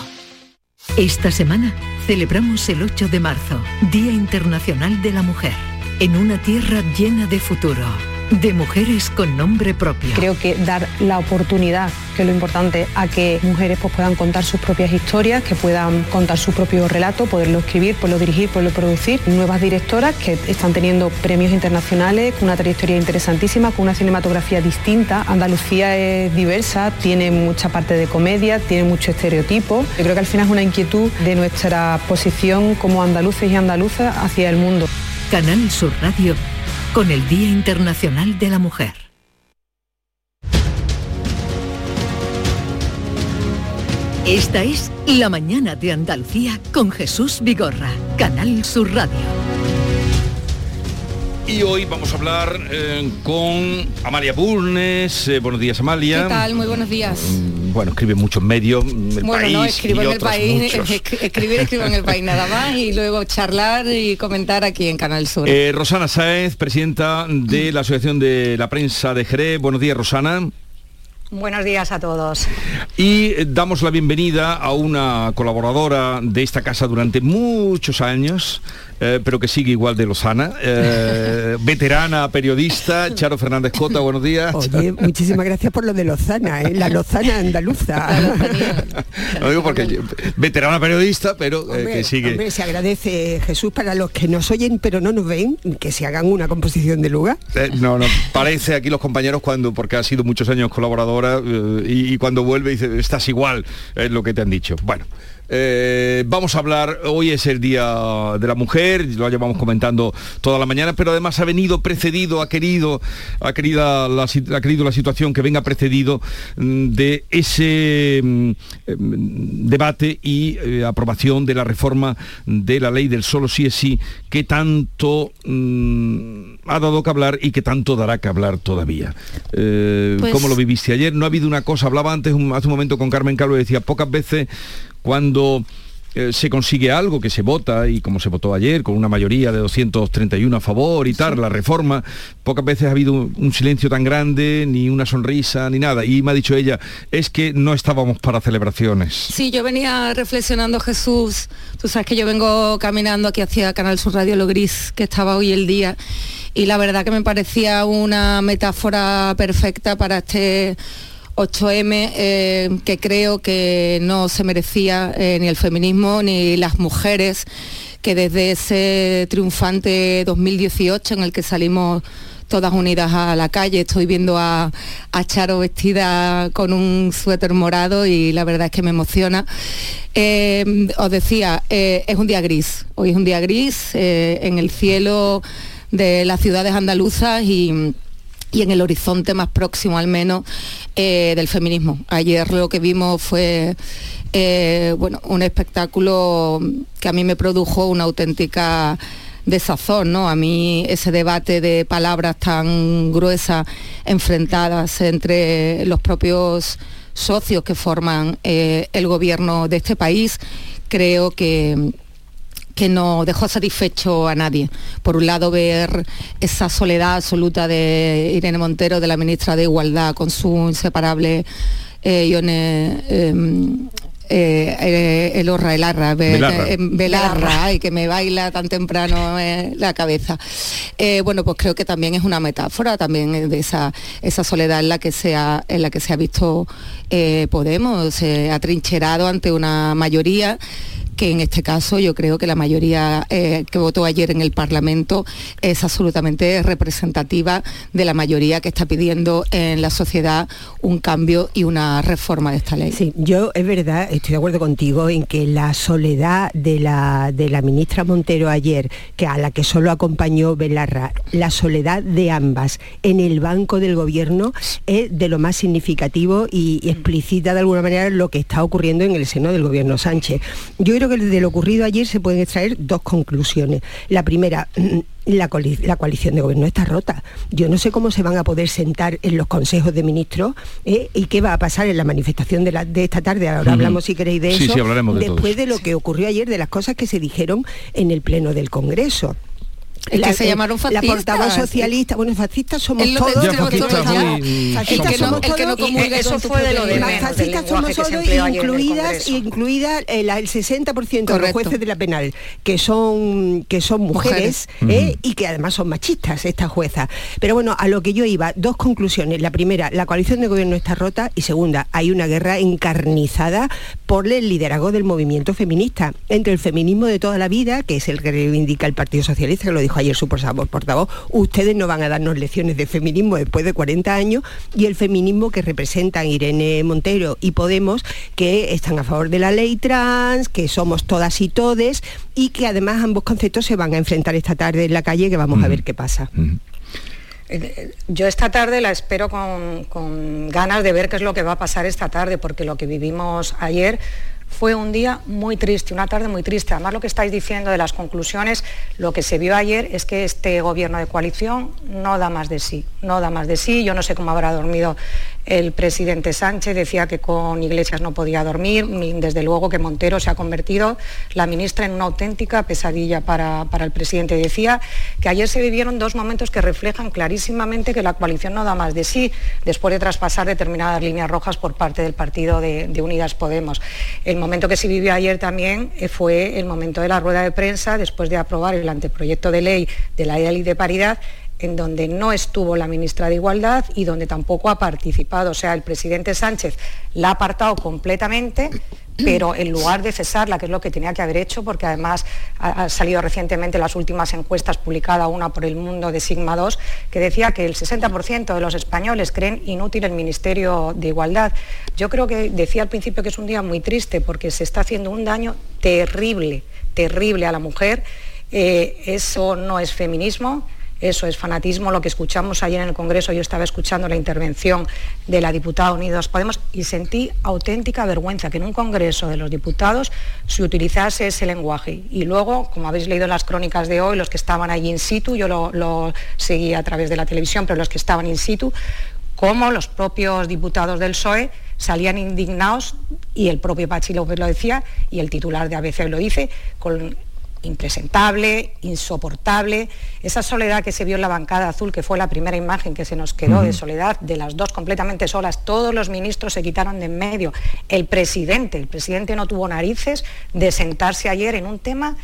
Esta semana celebramos el 8 de marzo, Día Internacional de la Mujer, en una tierra llena de futuro de mujeres con nombre propio. Creo que dar la oportunidad, que es lo importante, a que mujeres pues, puedan contar sus propias historias, que puedan contar su propio relato, poderlo escribir, poderlo dirigir, poderlo producir. Nuevas directoras que están teniendo premios internacionales, con una trayectoria interesantísima, con una cinematografía distinta. Andalucía es diversa, tiene mucha parte de comedia, tiene mucho estereotipo. Yo creo que al final es una inquietud de nuestra posición como andaluces y andaluzas hacia el mundo. Canal Sur Radio con el Día Internacional de la Mujer. Esta es La Mañana de Andalucía con Jesús Vigorra, Canal Sur Radio. Y hoy vamos a hablar eh, con Amalia Burnes. Eh, buenos días, Amalia. ¿Qué tal? Muy buenos días. Bueno, escribe muchos medios, el bueno, país no, escribo y en el otros país, muchos. escribir, escribo en el país nada más y luego charlar y comentar aquí en Canal Sur. Eh, Rosana Sáez, presidenta de la Asociación de la Prensa de Jerez. Buenos días, Rosana. Buenos días a todos. Y eh, damos la bienvenida a una colaboradora de esta casa durante muchos años, eh, pero que sigue igual de lozana. Eh, veterana periodista, Charo Fernández Cota, buenos días. Oye, muchísimas gracias por lo de Lozana, ¿eh? la Lozana andaluza. Lo digo porque veterana periodista, pero eh, que sigue. Hombre, se agradece, Jesús, para los que nos oyen pero no nos ven, que se hagan una composición de lugar. Eh, no, no, parece aquí los compañeros cuando, porque ha sido muchos años colaboradora eh, y, y cuando vuelve dice, estás igual, es lo que te han dicho. Bueno. Eh, vamos a hablar, hoy es el Día de la Mujer, lo llevamos comentando toda la mañana, pero además ha venido precedido, ha querido, ha querido la, ha querido la situación que venga precedido mm, de ese mm, debate y eh, aprobación de la reforma de la ley del solo sí es sí, que tanto mm, ha dado que hablar y que tanto dará que hablar todavía. Eh, Pues- ¿Cómo lo viviste ayer? No ha habido una cosa, hablaba antes, un- hace un momento con Carmen Calvo y decía, pocas veces cuando eh, se consigue algo que se vota y como se votó ayer con una mayoría de 231 a favor y tal, la reforma, pocas veces ha habido un, un silencio tan grande, ni una sonrisa, ni nada. Y me ha dicho ella, es que no estábamos para celebraciones. Sí, yo venía reflexionando, Jesús. Tú sabes que yo vengo caminando aquí hacia Canal Sur Radio Lo Gris, que estaba hoy el día, y la verdad que me parecía una metáfora perfecta para este 8M, eh, que creo que no se merecía eh, ni el feminismo ni las mujeres, que desde ese triunfante 2018 en el que salimos todas unidas a la calle. Estoy viendo a, Charo vestida con un suéter morado y la verdad es que me emociona. Eh, os decía, es un día gris. Hoy es un día gris en el cielo de las ciudades andaluzas y y en el horizonte más próximo al menos eh, del feminismo. Ayer lo que vimos fue eh, bueno, un espectáculo que a mí me produjo una auténtica desazón, ¿no? A mí ese debate de palabras tan gruesas enfrentadas entre los propios socios que forman eh, el gobierno de este país, creo que que no dejó satisfecho a nadie. Por un lado, ver esa soledad absoluta de Irene Montero, de la ministra de Igualdad, con su inseparable eh, Ione, eh, eh, eh, Elorra, Elarra, Be- Belarra. eh, Belarra, ay, que me baila tan temprano eh, la cabeza. Eh, bueno, pues creo que también es una metáfora también de esa, esa soledad en la que se ha, en la que se ha visto eh, Podemos, eh, atrincherado ante una mayoría que en este caso yo creo que la mayoría eh, que votó ayer en el Parlamento es absolutamente representativa de la mayoría que está pidiendo en la sociedad un cambio y una reforma de esta ley. Sí, yo es verdad, estoy de acuerdo contigo en que la soledad de la, de la ministra Montero ayer, que a la que solo acompañó Belarra, la soledad de ambas en el banco del gobierno es de lo más significativo y, y explicita de alguna manera lo que está ocurriendo en el seno del gobierno Sánchez. Yo creo que de lo ocurrido ayer se pueden extraer dos conclusiones. La primera, la, coali- la coalición de gobierno está rota. Yo no sé cómo se van a poder sentar en los consejos de ministros ¿eh? y qué va a pasar en la manifestación de, la- de esta tarde. Ahora hablamos, si queréis, de Sí, eso. sí, hablaremos de después de lo que ocurrió ayer, de las cosas que se dijeron en el Pleno del Congreso. Es que se llamaron La fascistas. portavoz socialista, bueno, fascistas somos todos. fascistas somos todos eso fue de lo propia de idea. menos, Fascistas somos todos, incluidas, incluida el, el 60% de los Correcto. jueces de la penal, que son, que son mujeres, Mujeres. ¿eh? y que además son machistas estas juezas. Pero bueno, a lo que yo iba, dos conclusiones. La primera, la coalición de gobierno está rota y segunda, hay una guerra encarnizada por el liderazgo del movimiento feminista, entre el feminismo de toda la vida, que es el que reivindica el Partido Socialista, que lo dijo ayer su portavoz, ustedes no van a darnos lecciones de feminismo después de 40 años, y el feminismo que representan Irene Montero y Podemos, que están a favor de la ley trans, que somos todas y todes, y que además ambos conceptos se van a enfrentar esta tarde en la calle, que vamos a ver qué pasa. Yo esta tarde la espero con, con ganas de ver qué es lo que va a pasar esta tarde, porque lo que vivimos ayer fue un día muy triste, una tarde muy triste. Además, lo que estáis diciendo de las conclusiones, lo que se vio ayer es que este gobierno de coalición no da más de sí, no da más de sí. Yo no sé cómo habrá dormido el presidente Sánchez, decía que con Iglesias no podía dormir, desde luego que Montero se ha convertido, la ministra, en una auténtica pesadilla para, para el presidente. Decía que ayer se vivieron dos momentos que reflejan clarísimamente que la coalición no da más de sí, después de traspasar determinadas líneas rojas por parte del partido de, Unidas Podemos. Momento que se vivió ayer también eh, fue el momento de la rueda de prensa después de aprobar el anteproyecto de ley de la ley de paridad en donde no estuvo la ministra de Igualdad y donde tampoco ha participado. O sea, el presidente Sánchez la ha apartado completamente, pero en lugar de cesarla, que es lo que tenía que haber hecho, porque además ha, salido recientemente las últimas encuestas publicadas, una por el mundo de Sigma 2, que decía que el 60% de los españoles creen inútil el Ministerio de Igualdad. Yo creo que decía al principio que es un día muy triste porque se está haciendo un daño terrible, terrible a la mujer. Eh, eso no es feminismo, eso es fanatismo. Lo que escuchamos ayer en el Congreso, yo estaba escuchando la intervención de la diputada Unidos Podemos y sentí auténtica vergüenza que en un Congreso de los diputados se utilizase ese lenguaje. Y luego, como habéis leído las crónicas de hoy, los que estaban allí in situ, yo lo, lo seguí a través de la televisión, pero los que estaban in situ, como los propios diputados del PSOE salían indignados y el propio Pachi lo decía y el titular de ABC lo dice, con impresentable, insoportable. Esa soledad que se vio en la bancada azul, que fue la primera imagen que se nos quedó de soledad, de las dos completamente solas, todos los ministros se quitaron de en medio. El presidente, el presidente no tuvo narices de sentarse ayer en un tema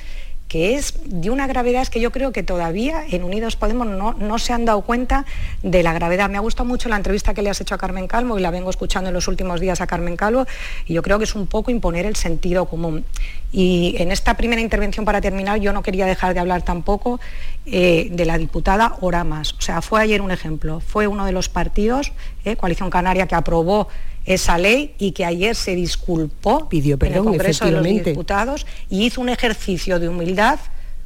que es de una gravedad es que yo creo que todavía en Unidos Podemos no, se han dado cuenta de la gravedad. Me ha gustado mucho la entrevista que le has hecho a Carmen Calvo y la vengo escuchando en los últimos días a Carmen Calvo y yo creo que es un poco imponer el sentido común. Y en esta primera intervención para terminar yo no quería dejar de hablar tampoco eh, de la diputada Oramas. O sea, fue ayer un ejemplo. Fue uno de los partidos, eh, Coalición Canaria, que aprobó esa ley y que ayer se disculpó Pidió perdón, en el Congreso de los Diputados y hizo un ejercicio de humildad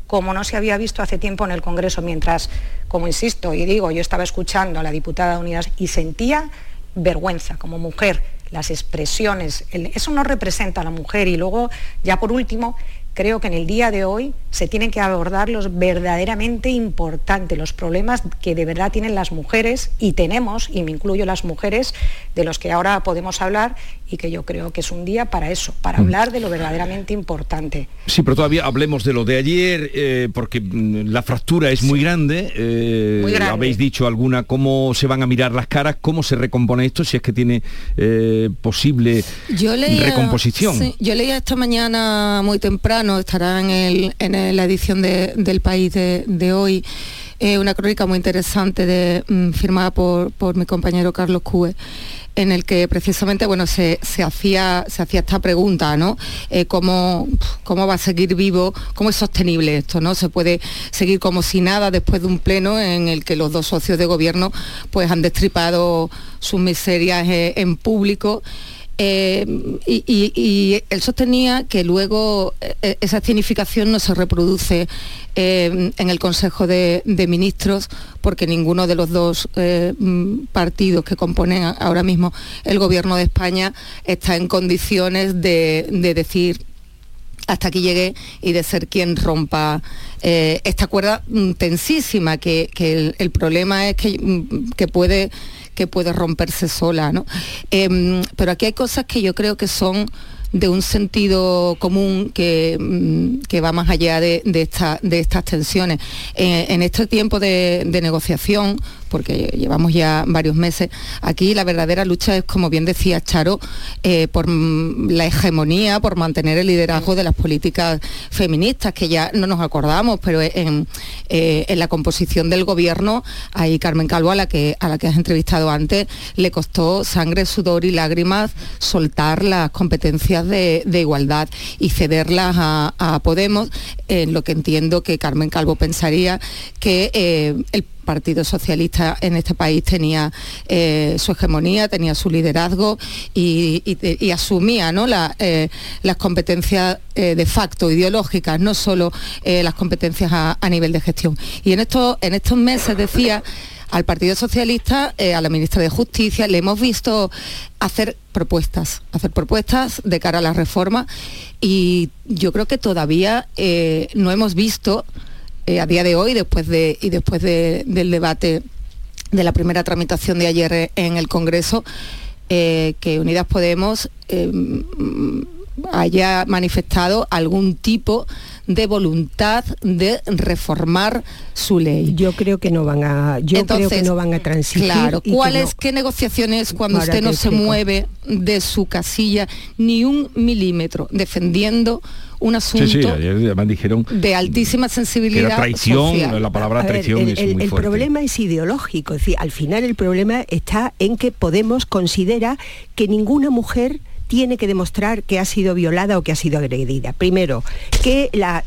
como no se había visto hace tiempo en el Congreso, mientras, como insisto y digo, yo estaba escuchando a la diputada Unidas y sentía vergüenza como mujer, las expresiones, eso no representa a la mujer. Y luego, ya por último, creo que en el día de hoy se tienen que abordar los verdaderamente importantes, los problemas que de verdad tienen las mujeres y tenemos, y me incluyo las mujeres, de los que ahora podemos hablar y que yo creo que es un día para eso, para mm. hablar de lo verdaderamente importante. Sí, pero todavía hablemos de lo de ayer, eh, porque mm, la fractura es muy, grande. Eh, muy grande. Habéis dicho alguna, cómo se van a mirar las caras, cómo se recompone esto, si es que tiene eh, posible recomposición. yo leía esta mañana muy temprano, estará en, la edición del país de, hoy. una crónica muy interesante mm, firmada por, mi compañero Carlos Cue en el que precisamente bueno, se, hacía, se hacía esta pregunta, ¿no? Eh, ¿cómo, va a seguir vivo? ¿Cómo es sostenible esto? ¿no? Se puede seguir como si nada después de un pleno en el que los dos socios de gobierno pues, han destripado sus miserias eh, en público. Eh, y, él sostenía que luego esa significación no se reproduce en el Consejo de, Ministros porque ninguno de los dos eh, mm, partidos que componen ahora mismo el Gobierno de España está en condiciones de, decir hasta aquí llegué y de ser quien rompa eh, esta cuerda mm, tensísima, que, el, problema es que, mm, que, puede, que puede romperse sola. Em, pero aquí hay cosas que yo creo que son de un sentido común que, mm, va más allá de, estas tensiones. Eh, en este tiempo de negociación, porque llevamos ya varios meses aquí, la verdadera lucha es, como bien decía Charo, eh, por la hegemonía, por mantener el liderazgo de las políticas feministas, que ya no nos acordamos, pero en, eh, la composición del gobierno, ahí Carmen Calvo, a la que, a la que has entrevistado antes, le costó sangre, sudor y lágrimas soltar las competencias de, igualdad y cederlas a, Podemos, en lo que entiendo que Carmen Calvo pensaría que eh, el Partido Socialista en este país tenía eh, su hegemonía, tenía su liderazgo y, asumía ¿no? Eh, las competencias eh, de facto ideológicas, no solo las competencias a, nivel de gestión. Y en estos, en estos meses decía al Partido Socialista, a la ministra de Justicia, le hemos visto hacer propuestas, hacer propuestas de cara a la reforma y yo creo que todavía no hemos visto eh, a día de hoy, después de, y después del debate de la primera tramitación de ayer en el Congreso, eh, que Unidas Podemos eh, haya manifestado algún tipo de voluntad de reformar su ley. Yo creo que no van a, yo creo que no van a transigir. Claro, ¿cuáles qué negociaciones cuando usted no se mueve de su casilla ni un milímetro defendiendo un asunto sí, sí, además dijeron de altísima sensibilidad. la traición, la palabra traición el, es muy el problema es ideológico, es decir, al final el problema está en que Podemos considera que ninguna mujer tiene que demostrar que ha sido violada o que ha sido agredida. Primero, que la,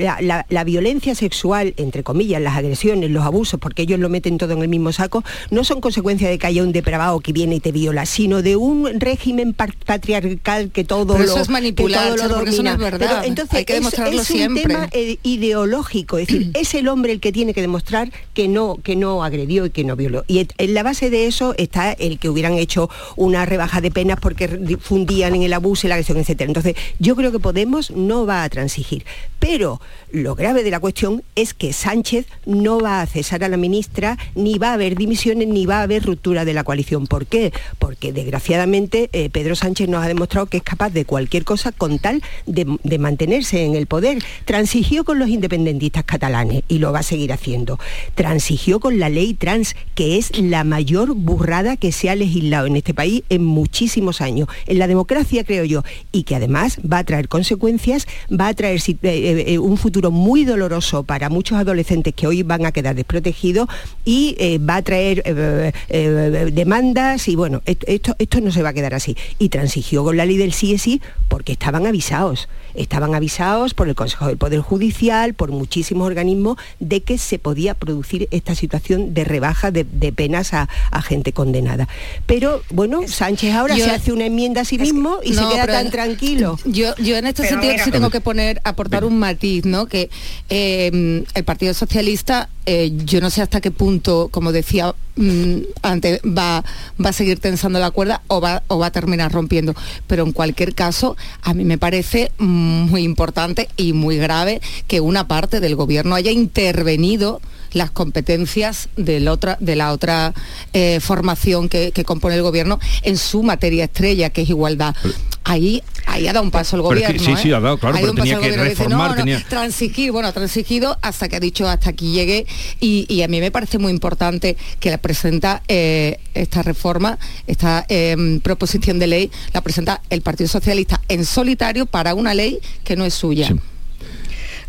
violencia sexual, entre comillas, las agresiones, los abusos, porque ellos lo meten todo en el mismo saco, no son consecuencia de que haya un depravado que viene y te viola, sino de un régimen patriarcal que todo Pero lo eso es manipular, que todo lo porque eso no es verdad. Pero entonces Hay que es- demostrarlo es, un siempre. tema eh, ideológico, es decir, es el hombre el que tiene que demostrar que no que no agredió y que no violó. Y en la base de eso está el que hubieran hecho una rebaja de penas porque fundían en el abuso y la agresión, etcétera. Entonces, yo creo que Podemos no va a transigir. Pero lo grave de la cuestión es que Sánchez no va a cesar a la ministra, ni va a haber dimisiones, ni va a haber ruptura de la coalición. ¿Por qué? Porque desgraciadamente eh, Pedro Sánchez nos ha demostrado que es capaz de cualquier cosa con tal de, de mantenerse en el poder. Transigió con los independentistas catalanes y lo va a seguir haciendo. Transigió con la ley trans, que es la mayor burrada que se ha legislado en este país en muchísimos años. En la democracia, creo yo, y que además va a traer consecuencias, va a traer si- eh, eh, un futuro muy doloroso para muchos adolescentes que hoy van a quedar desprotegidos y eh, va a traer eh, eh, demandas y bueno, esto, esto no se va a quedar así. Y transigió con la ley del sí es sí porque estaban avisados. Estaban avisados por el Consejo del Poder Judicial, por muchísimos organismos, de que se podía producir esta situación de rebaja de, de penas a, a gente condenada. Pero bueno, Sánchez ahora Yo- se hace una enmienda a sí mismo y No, se queda tan tranquilo. Yo, yo en este Pero sentido mira- sí tengo que poner, aportar un matiz, ¿no? Que eh, el Partido Socialista, eh, yo no sé hasta qué punto, como decía mm, antes, va, va a seguir tensando la cuerda o va, o va a terminar rompiendo. Pero en cualquier caso, a mí me parece muy importante y muy grave que una parte del gobierno haya intervenido las competencias del otra, de la otra eh, formación que, que compone el gobierno en su materia estrella, que es igualdad. Ahí, ahí ha dado un paso el Pero es que- gobierno. sí, sí, ¿eh? ha dado, claro, Ha pero un paso tenía que gobierno, dice, reformar, no, no, transigir, bueno, ha transigido hasta que ha dicho hasta aquí llegué y, y a mí me parece muy importante que la presenta eh, esta reforma, esta eh, proposición de ley, la presenta el Partido Socialista en solitario para una ley que no es suya.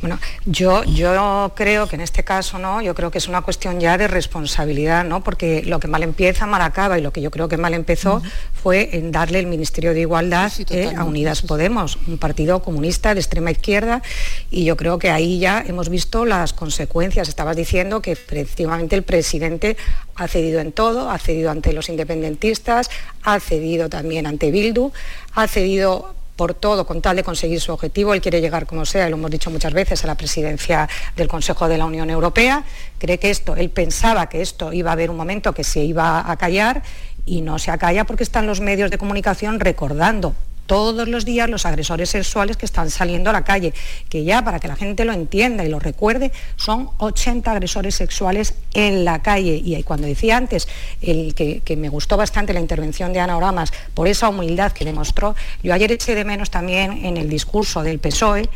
Bueno, yo, yo creo que en este caso, ¿no? Yo creo que es una cuestión ya de responsabilidad, ¿no? Porque lo que mal empieza, mal acaba, y lo que yo creo que mal empezó fue en darle el Ministerio de Igualdad eh, a Unidas Podemos, un partido comunista de extrema izquierda, y yo creo que ahí ya hemos visto las consecuencias. Estabas diciendo que efectivamente el presidente ha cedido en todo, ha cedido ante los independentistas, ha cedido también ante Bildu, ha cedido por todo con tal de conseguir su objetivo. Él quiere llegar, como sea, y lo hemos dicho muchas veces, a la presidencia del Consejo de la Unión Europea. Cree que esto, él pensaba que esto iba a haber un momento que se iba a callar y no se acalla porque están los medios de comunicación recordando todos los días los agresores sexuales que están saliendo a la calle, que ya para que la gente lo entienda y lo recuerde, son 80 agresores sexuales en la calle. Y cuando decía antes el que, que me gustó bastante la intervención de Ana Oramas por esa humildad que demostró, yo ayer eché de menos también en el discurso del PSOE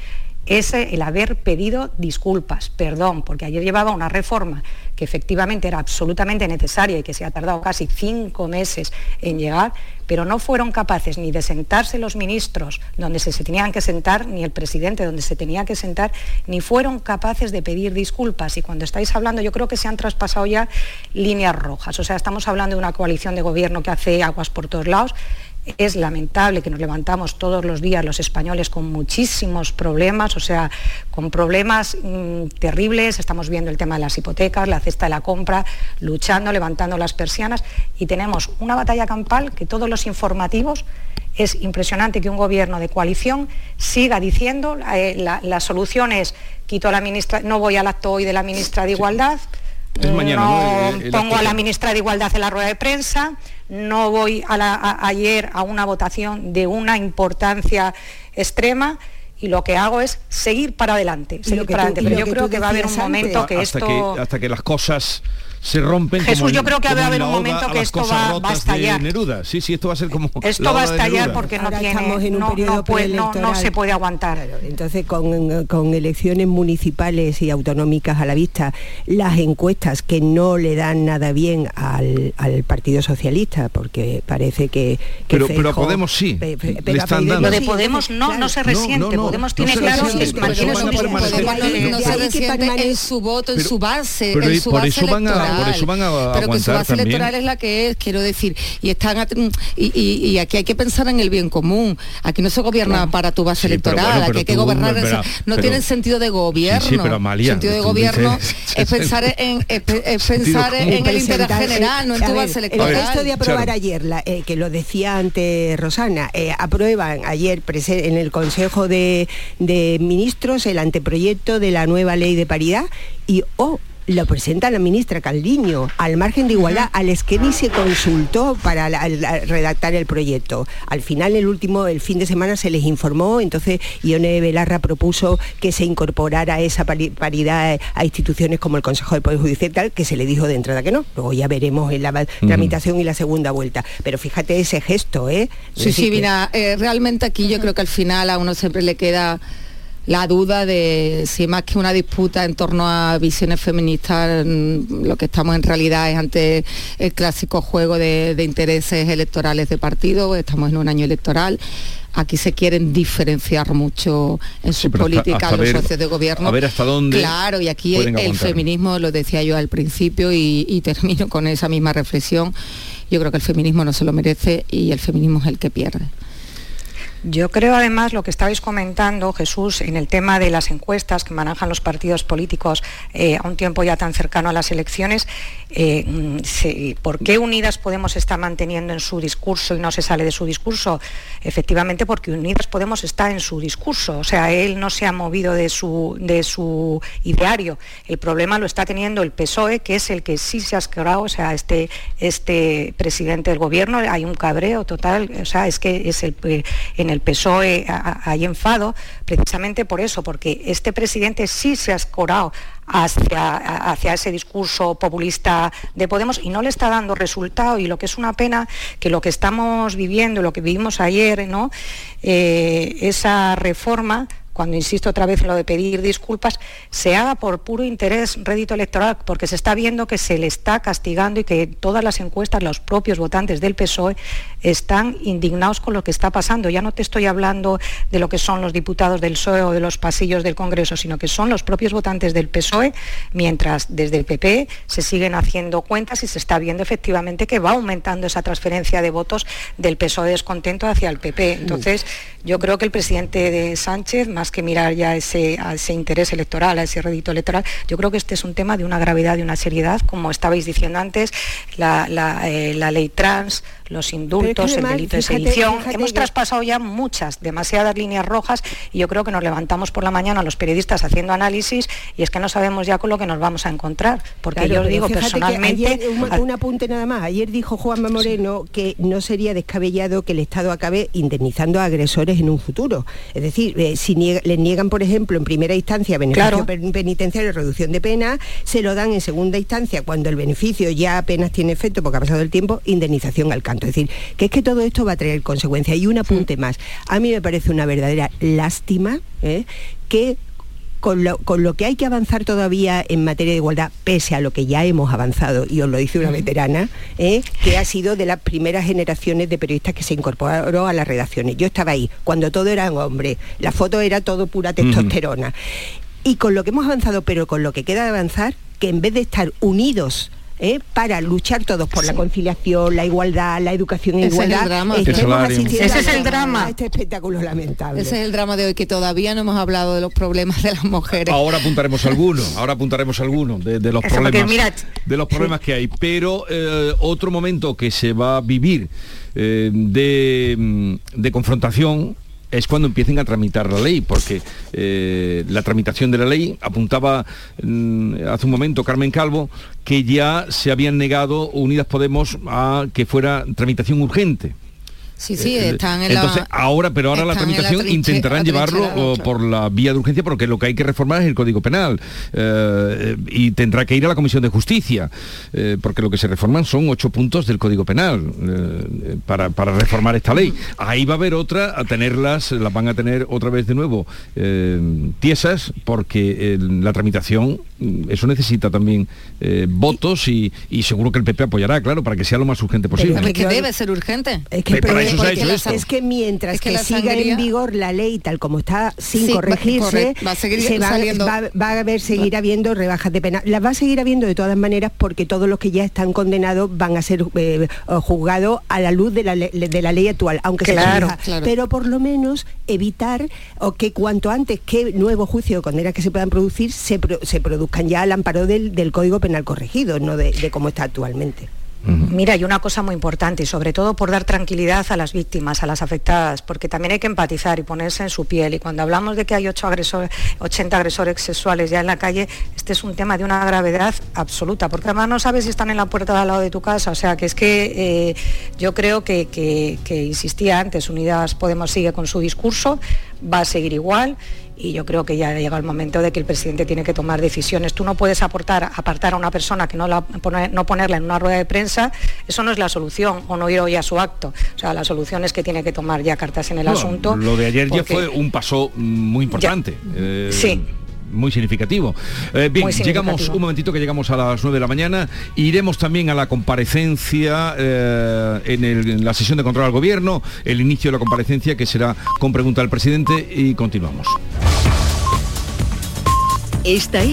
ese el haber pedido disculpas, perdón, porque ayer llevaba una reforma que efectivamente era absolutamente necesaria y que se ha tardado casi cinco meses en llegar, pero no fueron capaces ni de sentarse los ministros donde se, se tenían que sentar, ni el presidente donde se tenía que sentar, ni fueron capaces de pedir disculpas. Y cuando estáis hablando, yo creo que se han traspasado ya líneas rojas. O sea, estamos hablando de una coalición de gobierno que hace aguas por todos lados. Es lamentable que nos levantamos todos los días los españoles con muchísimos problemas, o sea, con problemas mm, terribles. Estamos viendo el tema de las hipotecas, la cesta de la compra, luchando, levantando las persianas y tenemos una batalla campal que todos los informativos es impresionante que un gobierno de coalición siga diciendo eh, la, la solución es quito a la ministra, no voy al acto hoy de la ministra de Igualdad, mañana, ¿no? no El- el pongo acto. a la ministra de Igualdad en la rueda de prensa, no voy a la- a- ayer a una votación de una importancia extrema y lo que hago es seguir para adelante, seguir para adelante. Pero yo creo que va a haber un momento que hasta esto... Que, hasta que las cosas se rompen Jesús, como en- yo creo que va a haber un momento que esto va- va a estallar. Neruda. Sí, sí, esto va a ser como Esto va a estallar porque no Ahora tiene, estamos en un no, periodo no puede- no- no se puede aguantar. Entonces, con, con elecciones municipales y autonómicas a la vista, las encuestas que no le dan nada bien al, al Partido Socialista, porque parece que... que Pero- pero Podemos sí, pe- pe- le pero a están Podemos dando. Lo de sí, Podemos no, no se claro. resiente. No, no, Podemos no tiene claro que mantiene su no, se resiente en su voto, en su base, por eso van a- electoral. por eso van a pero que su base también. electoral es la que es, quiero decir, y están at- y, y- y aquí hay que pensar en el bien común. Aquí no se gobierna para tu base Sí, pero electoral, bueno, aquí hay que gobernar. no pero- tiene sentido de gobierno. Sí, sí, pero Amalia, sentido de gobierno dices- es pensar en es, pe- es pensar común. en el interés general, no en a tu ver, base el electoral. texto de aprobar ayer, la- eh, que lo decía antes Rosana, eh, aprueban ayer en el Consejo de, de Ministros el anteproyecto de la nueva ley de paridad y, oh, lo presenta la ministra Caldiño, al margen de igualdad, al que ni se consultó para la- la- redactar el proyecto. Al final, el último, el fin de semana se les informó, entonces Ione Belarra propuso que se incorporara esa pari- paridad a instituciones como el Consejo del Poder Judicial, tal, que se le dijo de entrada que no. Luego ya veremos en la tramitación y la segunda vuelta. Pero fíjate ese gesto, ¿eh? Sí, sí, mira, eh, realmente aquí yo creo que al final a uno siempre le queda la duda de si más que una disputa en torno a visiones feministas, mm, lo que estamos en realidad es ante el clásico juego de, de intereses electorales de partido, estamos en un año electoral. Aquí se quieren diferenciar mucho en su pero hasta- política hasta los ver- socios de gobierno. a ver hasta dónde Claro, y aquí el, feminismo, lo decía yo al principio y, y termino con esa misma reflexión. Yo creo que el feminismo no se lo merece y el feminismo es el que pierde. Yo creo además lo que estabais comentando, Jesús, en el tema de las encuestas que manejan los partidos políticos eh, a un tiempo ya tan cercano a las elecciones, eh, mm, ¿por qué Unidas Podemos está manteniendo en su discurso y no se sale de su discurso? Efectivamente porque Unidas Podemos está en su discurso, o sea, él no se ha movido de su, de su ideario. El problema lo está teniendo el PSOE, que es el que sí se ha asquerado, o sea, este, este presidente del gobierno, hay un cabreo total, o sea, es que es el, eh, en el PSOE hay enfado, precisamente por eso, porque este presidente sí se ha escorado hacia ese discurso populista de Podemos y no le está dando resultado y lo que es una pena que lo que estamos viviendo, lo que vivimos ayer, ¿no? Eh, esa reforma cuando insisto otra vez en lo de pedir disculpas, se haga por puro interés rédito electoral, porque se está viendo que se le está castigando y que todas las encuestas, los propios votantes del PSOE están indignados con lo que está pasando. Ya no te estoy hablando de lo que son los diputados del PSOE o de los pasillos del Congreso, sino que son los propios votantes del PSOE, mientras desde el PP se siguen haciendo cuentas y se está viendo efectivamente que va aumentando esa transferencia de votos del PSOE descontento hacia el PP. Entonces, yo creo que el presidente de Sánchez, más que mirar ya ese, a ese interés electoral, a ese rédito electoral, yo creo que este es un tema de una gravedad, de una seriedad, como estabais diciendo antes, la, la, eh, la ley trans, los indultos, además, el delito de sedición. fíjate Hemos que- traspasado ya muchas, demasiadas líneas rojas y yo creo que nos levantamos por la mañana los periodistas haciendo análisis y es que no sabemos ya con lo que nos vamos a encontrar. Porque Claro, yo os digo personalmente... ayer, un, un apunte nada más. Ayer dijo Juanma Moreno que no sería descabellado que el Estado acabe indemnizando a agresores en un futuro. Es decir, eh, si niega- les niegan, por ejemplo, en primera instancia beneficio Claro. penitenciario, reducción de pena, se lo dan en segunda instancia cuando el beneficio ya apenas tiene efecto porque ha pasado el tiempo, indemnización al canto. Es decir, que es que todo esto va a traer consecuencias. Y un apunte más. A mí me parece una verdadera lástima ¿eh? que con lo, con lo que hay que avanzar todavía en materia de igualdad, pese a lo que ya hemos avanzado, y os lo dice una veterana, ¿eh? que ha sido de las primeras generaciones de periodistas que se incorporó a las redacciones. Yo estaba ahí, cuando todo eran hombres, la foto era todo pura testosterona. Y con lo que hemos avanzado, pero con lo que queda de avanzar, que en vez de estar unidos, ¿eh? para luchar todos por la conciliación, la igualdad, la educación en Ese es el igualdad, drama. asistiendo Ese a- es el drama. a este espectáculo lamentable. Ese es el drama de hoy, que todavía no hemos hablado de los problemas de las mujeres. Ahora apuntaremos alguno, ahora apuntaremos alguno de, de los Eso, porque problemas, mira, de los problemas que hay. Pero eh, otro momento que se va a vivir eh, de, mm, de confrontación es cuando empiecen a tramitar la ley, porque eh, la tramitación de la ley apuntaba mm, hace un momento Carmen Calvo que ya se habían negado Unidas Podemos a que fuera tramitación urgente. Sí, sí, Eh, están en la- Entonces, ahora, pero ahora la tramitación intentarán llevarlo por la vía de urgencia porque lo que hay que reformar es el Código Penal eh, y tendrá que ir a la Comisión de Justicia eh, porque lo que se reforman son ocho puntos del Código Penal eh, para, para reformar esta ley. Ahí va a haber otra, a tenerlas, las van a tener otra vez de nuevo eh, tiesas porque eh, la tramitación, mm, eso necesita también eh, votos y, y seguro que el PP apoyará, claro, para que sea lo más urgente posible. Es que debe ser urgente. Es que, eso se ha porque hecho la- esto. es que mientras Es que siga sangría- en vigor la ley tal como está sin Sí, va- corregirse, va a seguir se va, saliendo- va- va a haber seguir habiendo rebajas de pena. Las va a seguir habiendo de todas maneras porque todos los que ya están condenados van a ser eh, juzgados a la luz de la, de la ley actual, aunque se Claro, corrija. claro. Pero por lo menos evitar o que cuanto antes que nuevos juicios o condenas que se puedan producir se, pro- se produzcan ya al amparo del, del Código Penal corregido, no de, de cómo está actualmente. Mira, hay una cosa muy importante y sobre todo por dar tranquilidad a las víctimas, a las afectadas, porque también hay que empatizar y ponerse en su piel. Y cuando hablamos de que hay ocho agresores, 80 agresores sexuales ya en la calle, este es un tema de una gravedad absoluta, porque además no sabes si están en la puerta de al lado de tu casa. O sea, que es que eh, yo creo que, que- que insistía antes, Unidas Podemos sigue con su discurso, va a seguir igual y yo creo que ya llega el momento de que el presidente tiene que tomar decisiones. Tú no puedes aportar, apartar a una persona que no, la, pone- no ponerla en una rueda de prensa, eso no es la solución, o no ir hoy a su acto. O sea, la solución es que tiene que tomar ya cartas en el No, asunto. Lo de ayer ya fue un paso muy importante. eh, Sí. Muy significativo. Eh, bien, Muy significativo. llegamos un momentito que llegamos a las 9 de la mañana. Iremos también a la comparecencia eh, en, el- en la sesión de control al gobierno, el inicio de la comparecencia que será con pregunta al presidente y continuamos. Esta es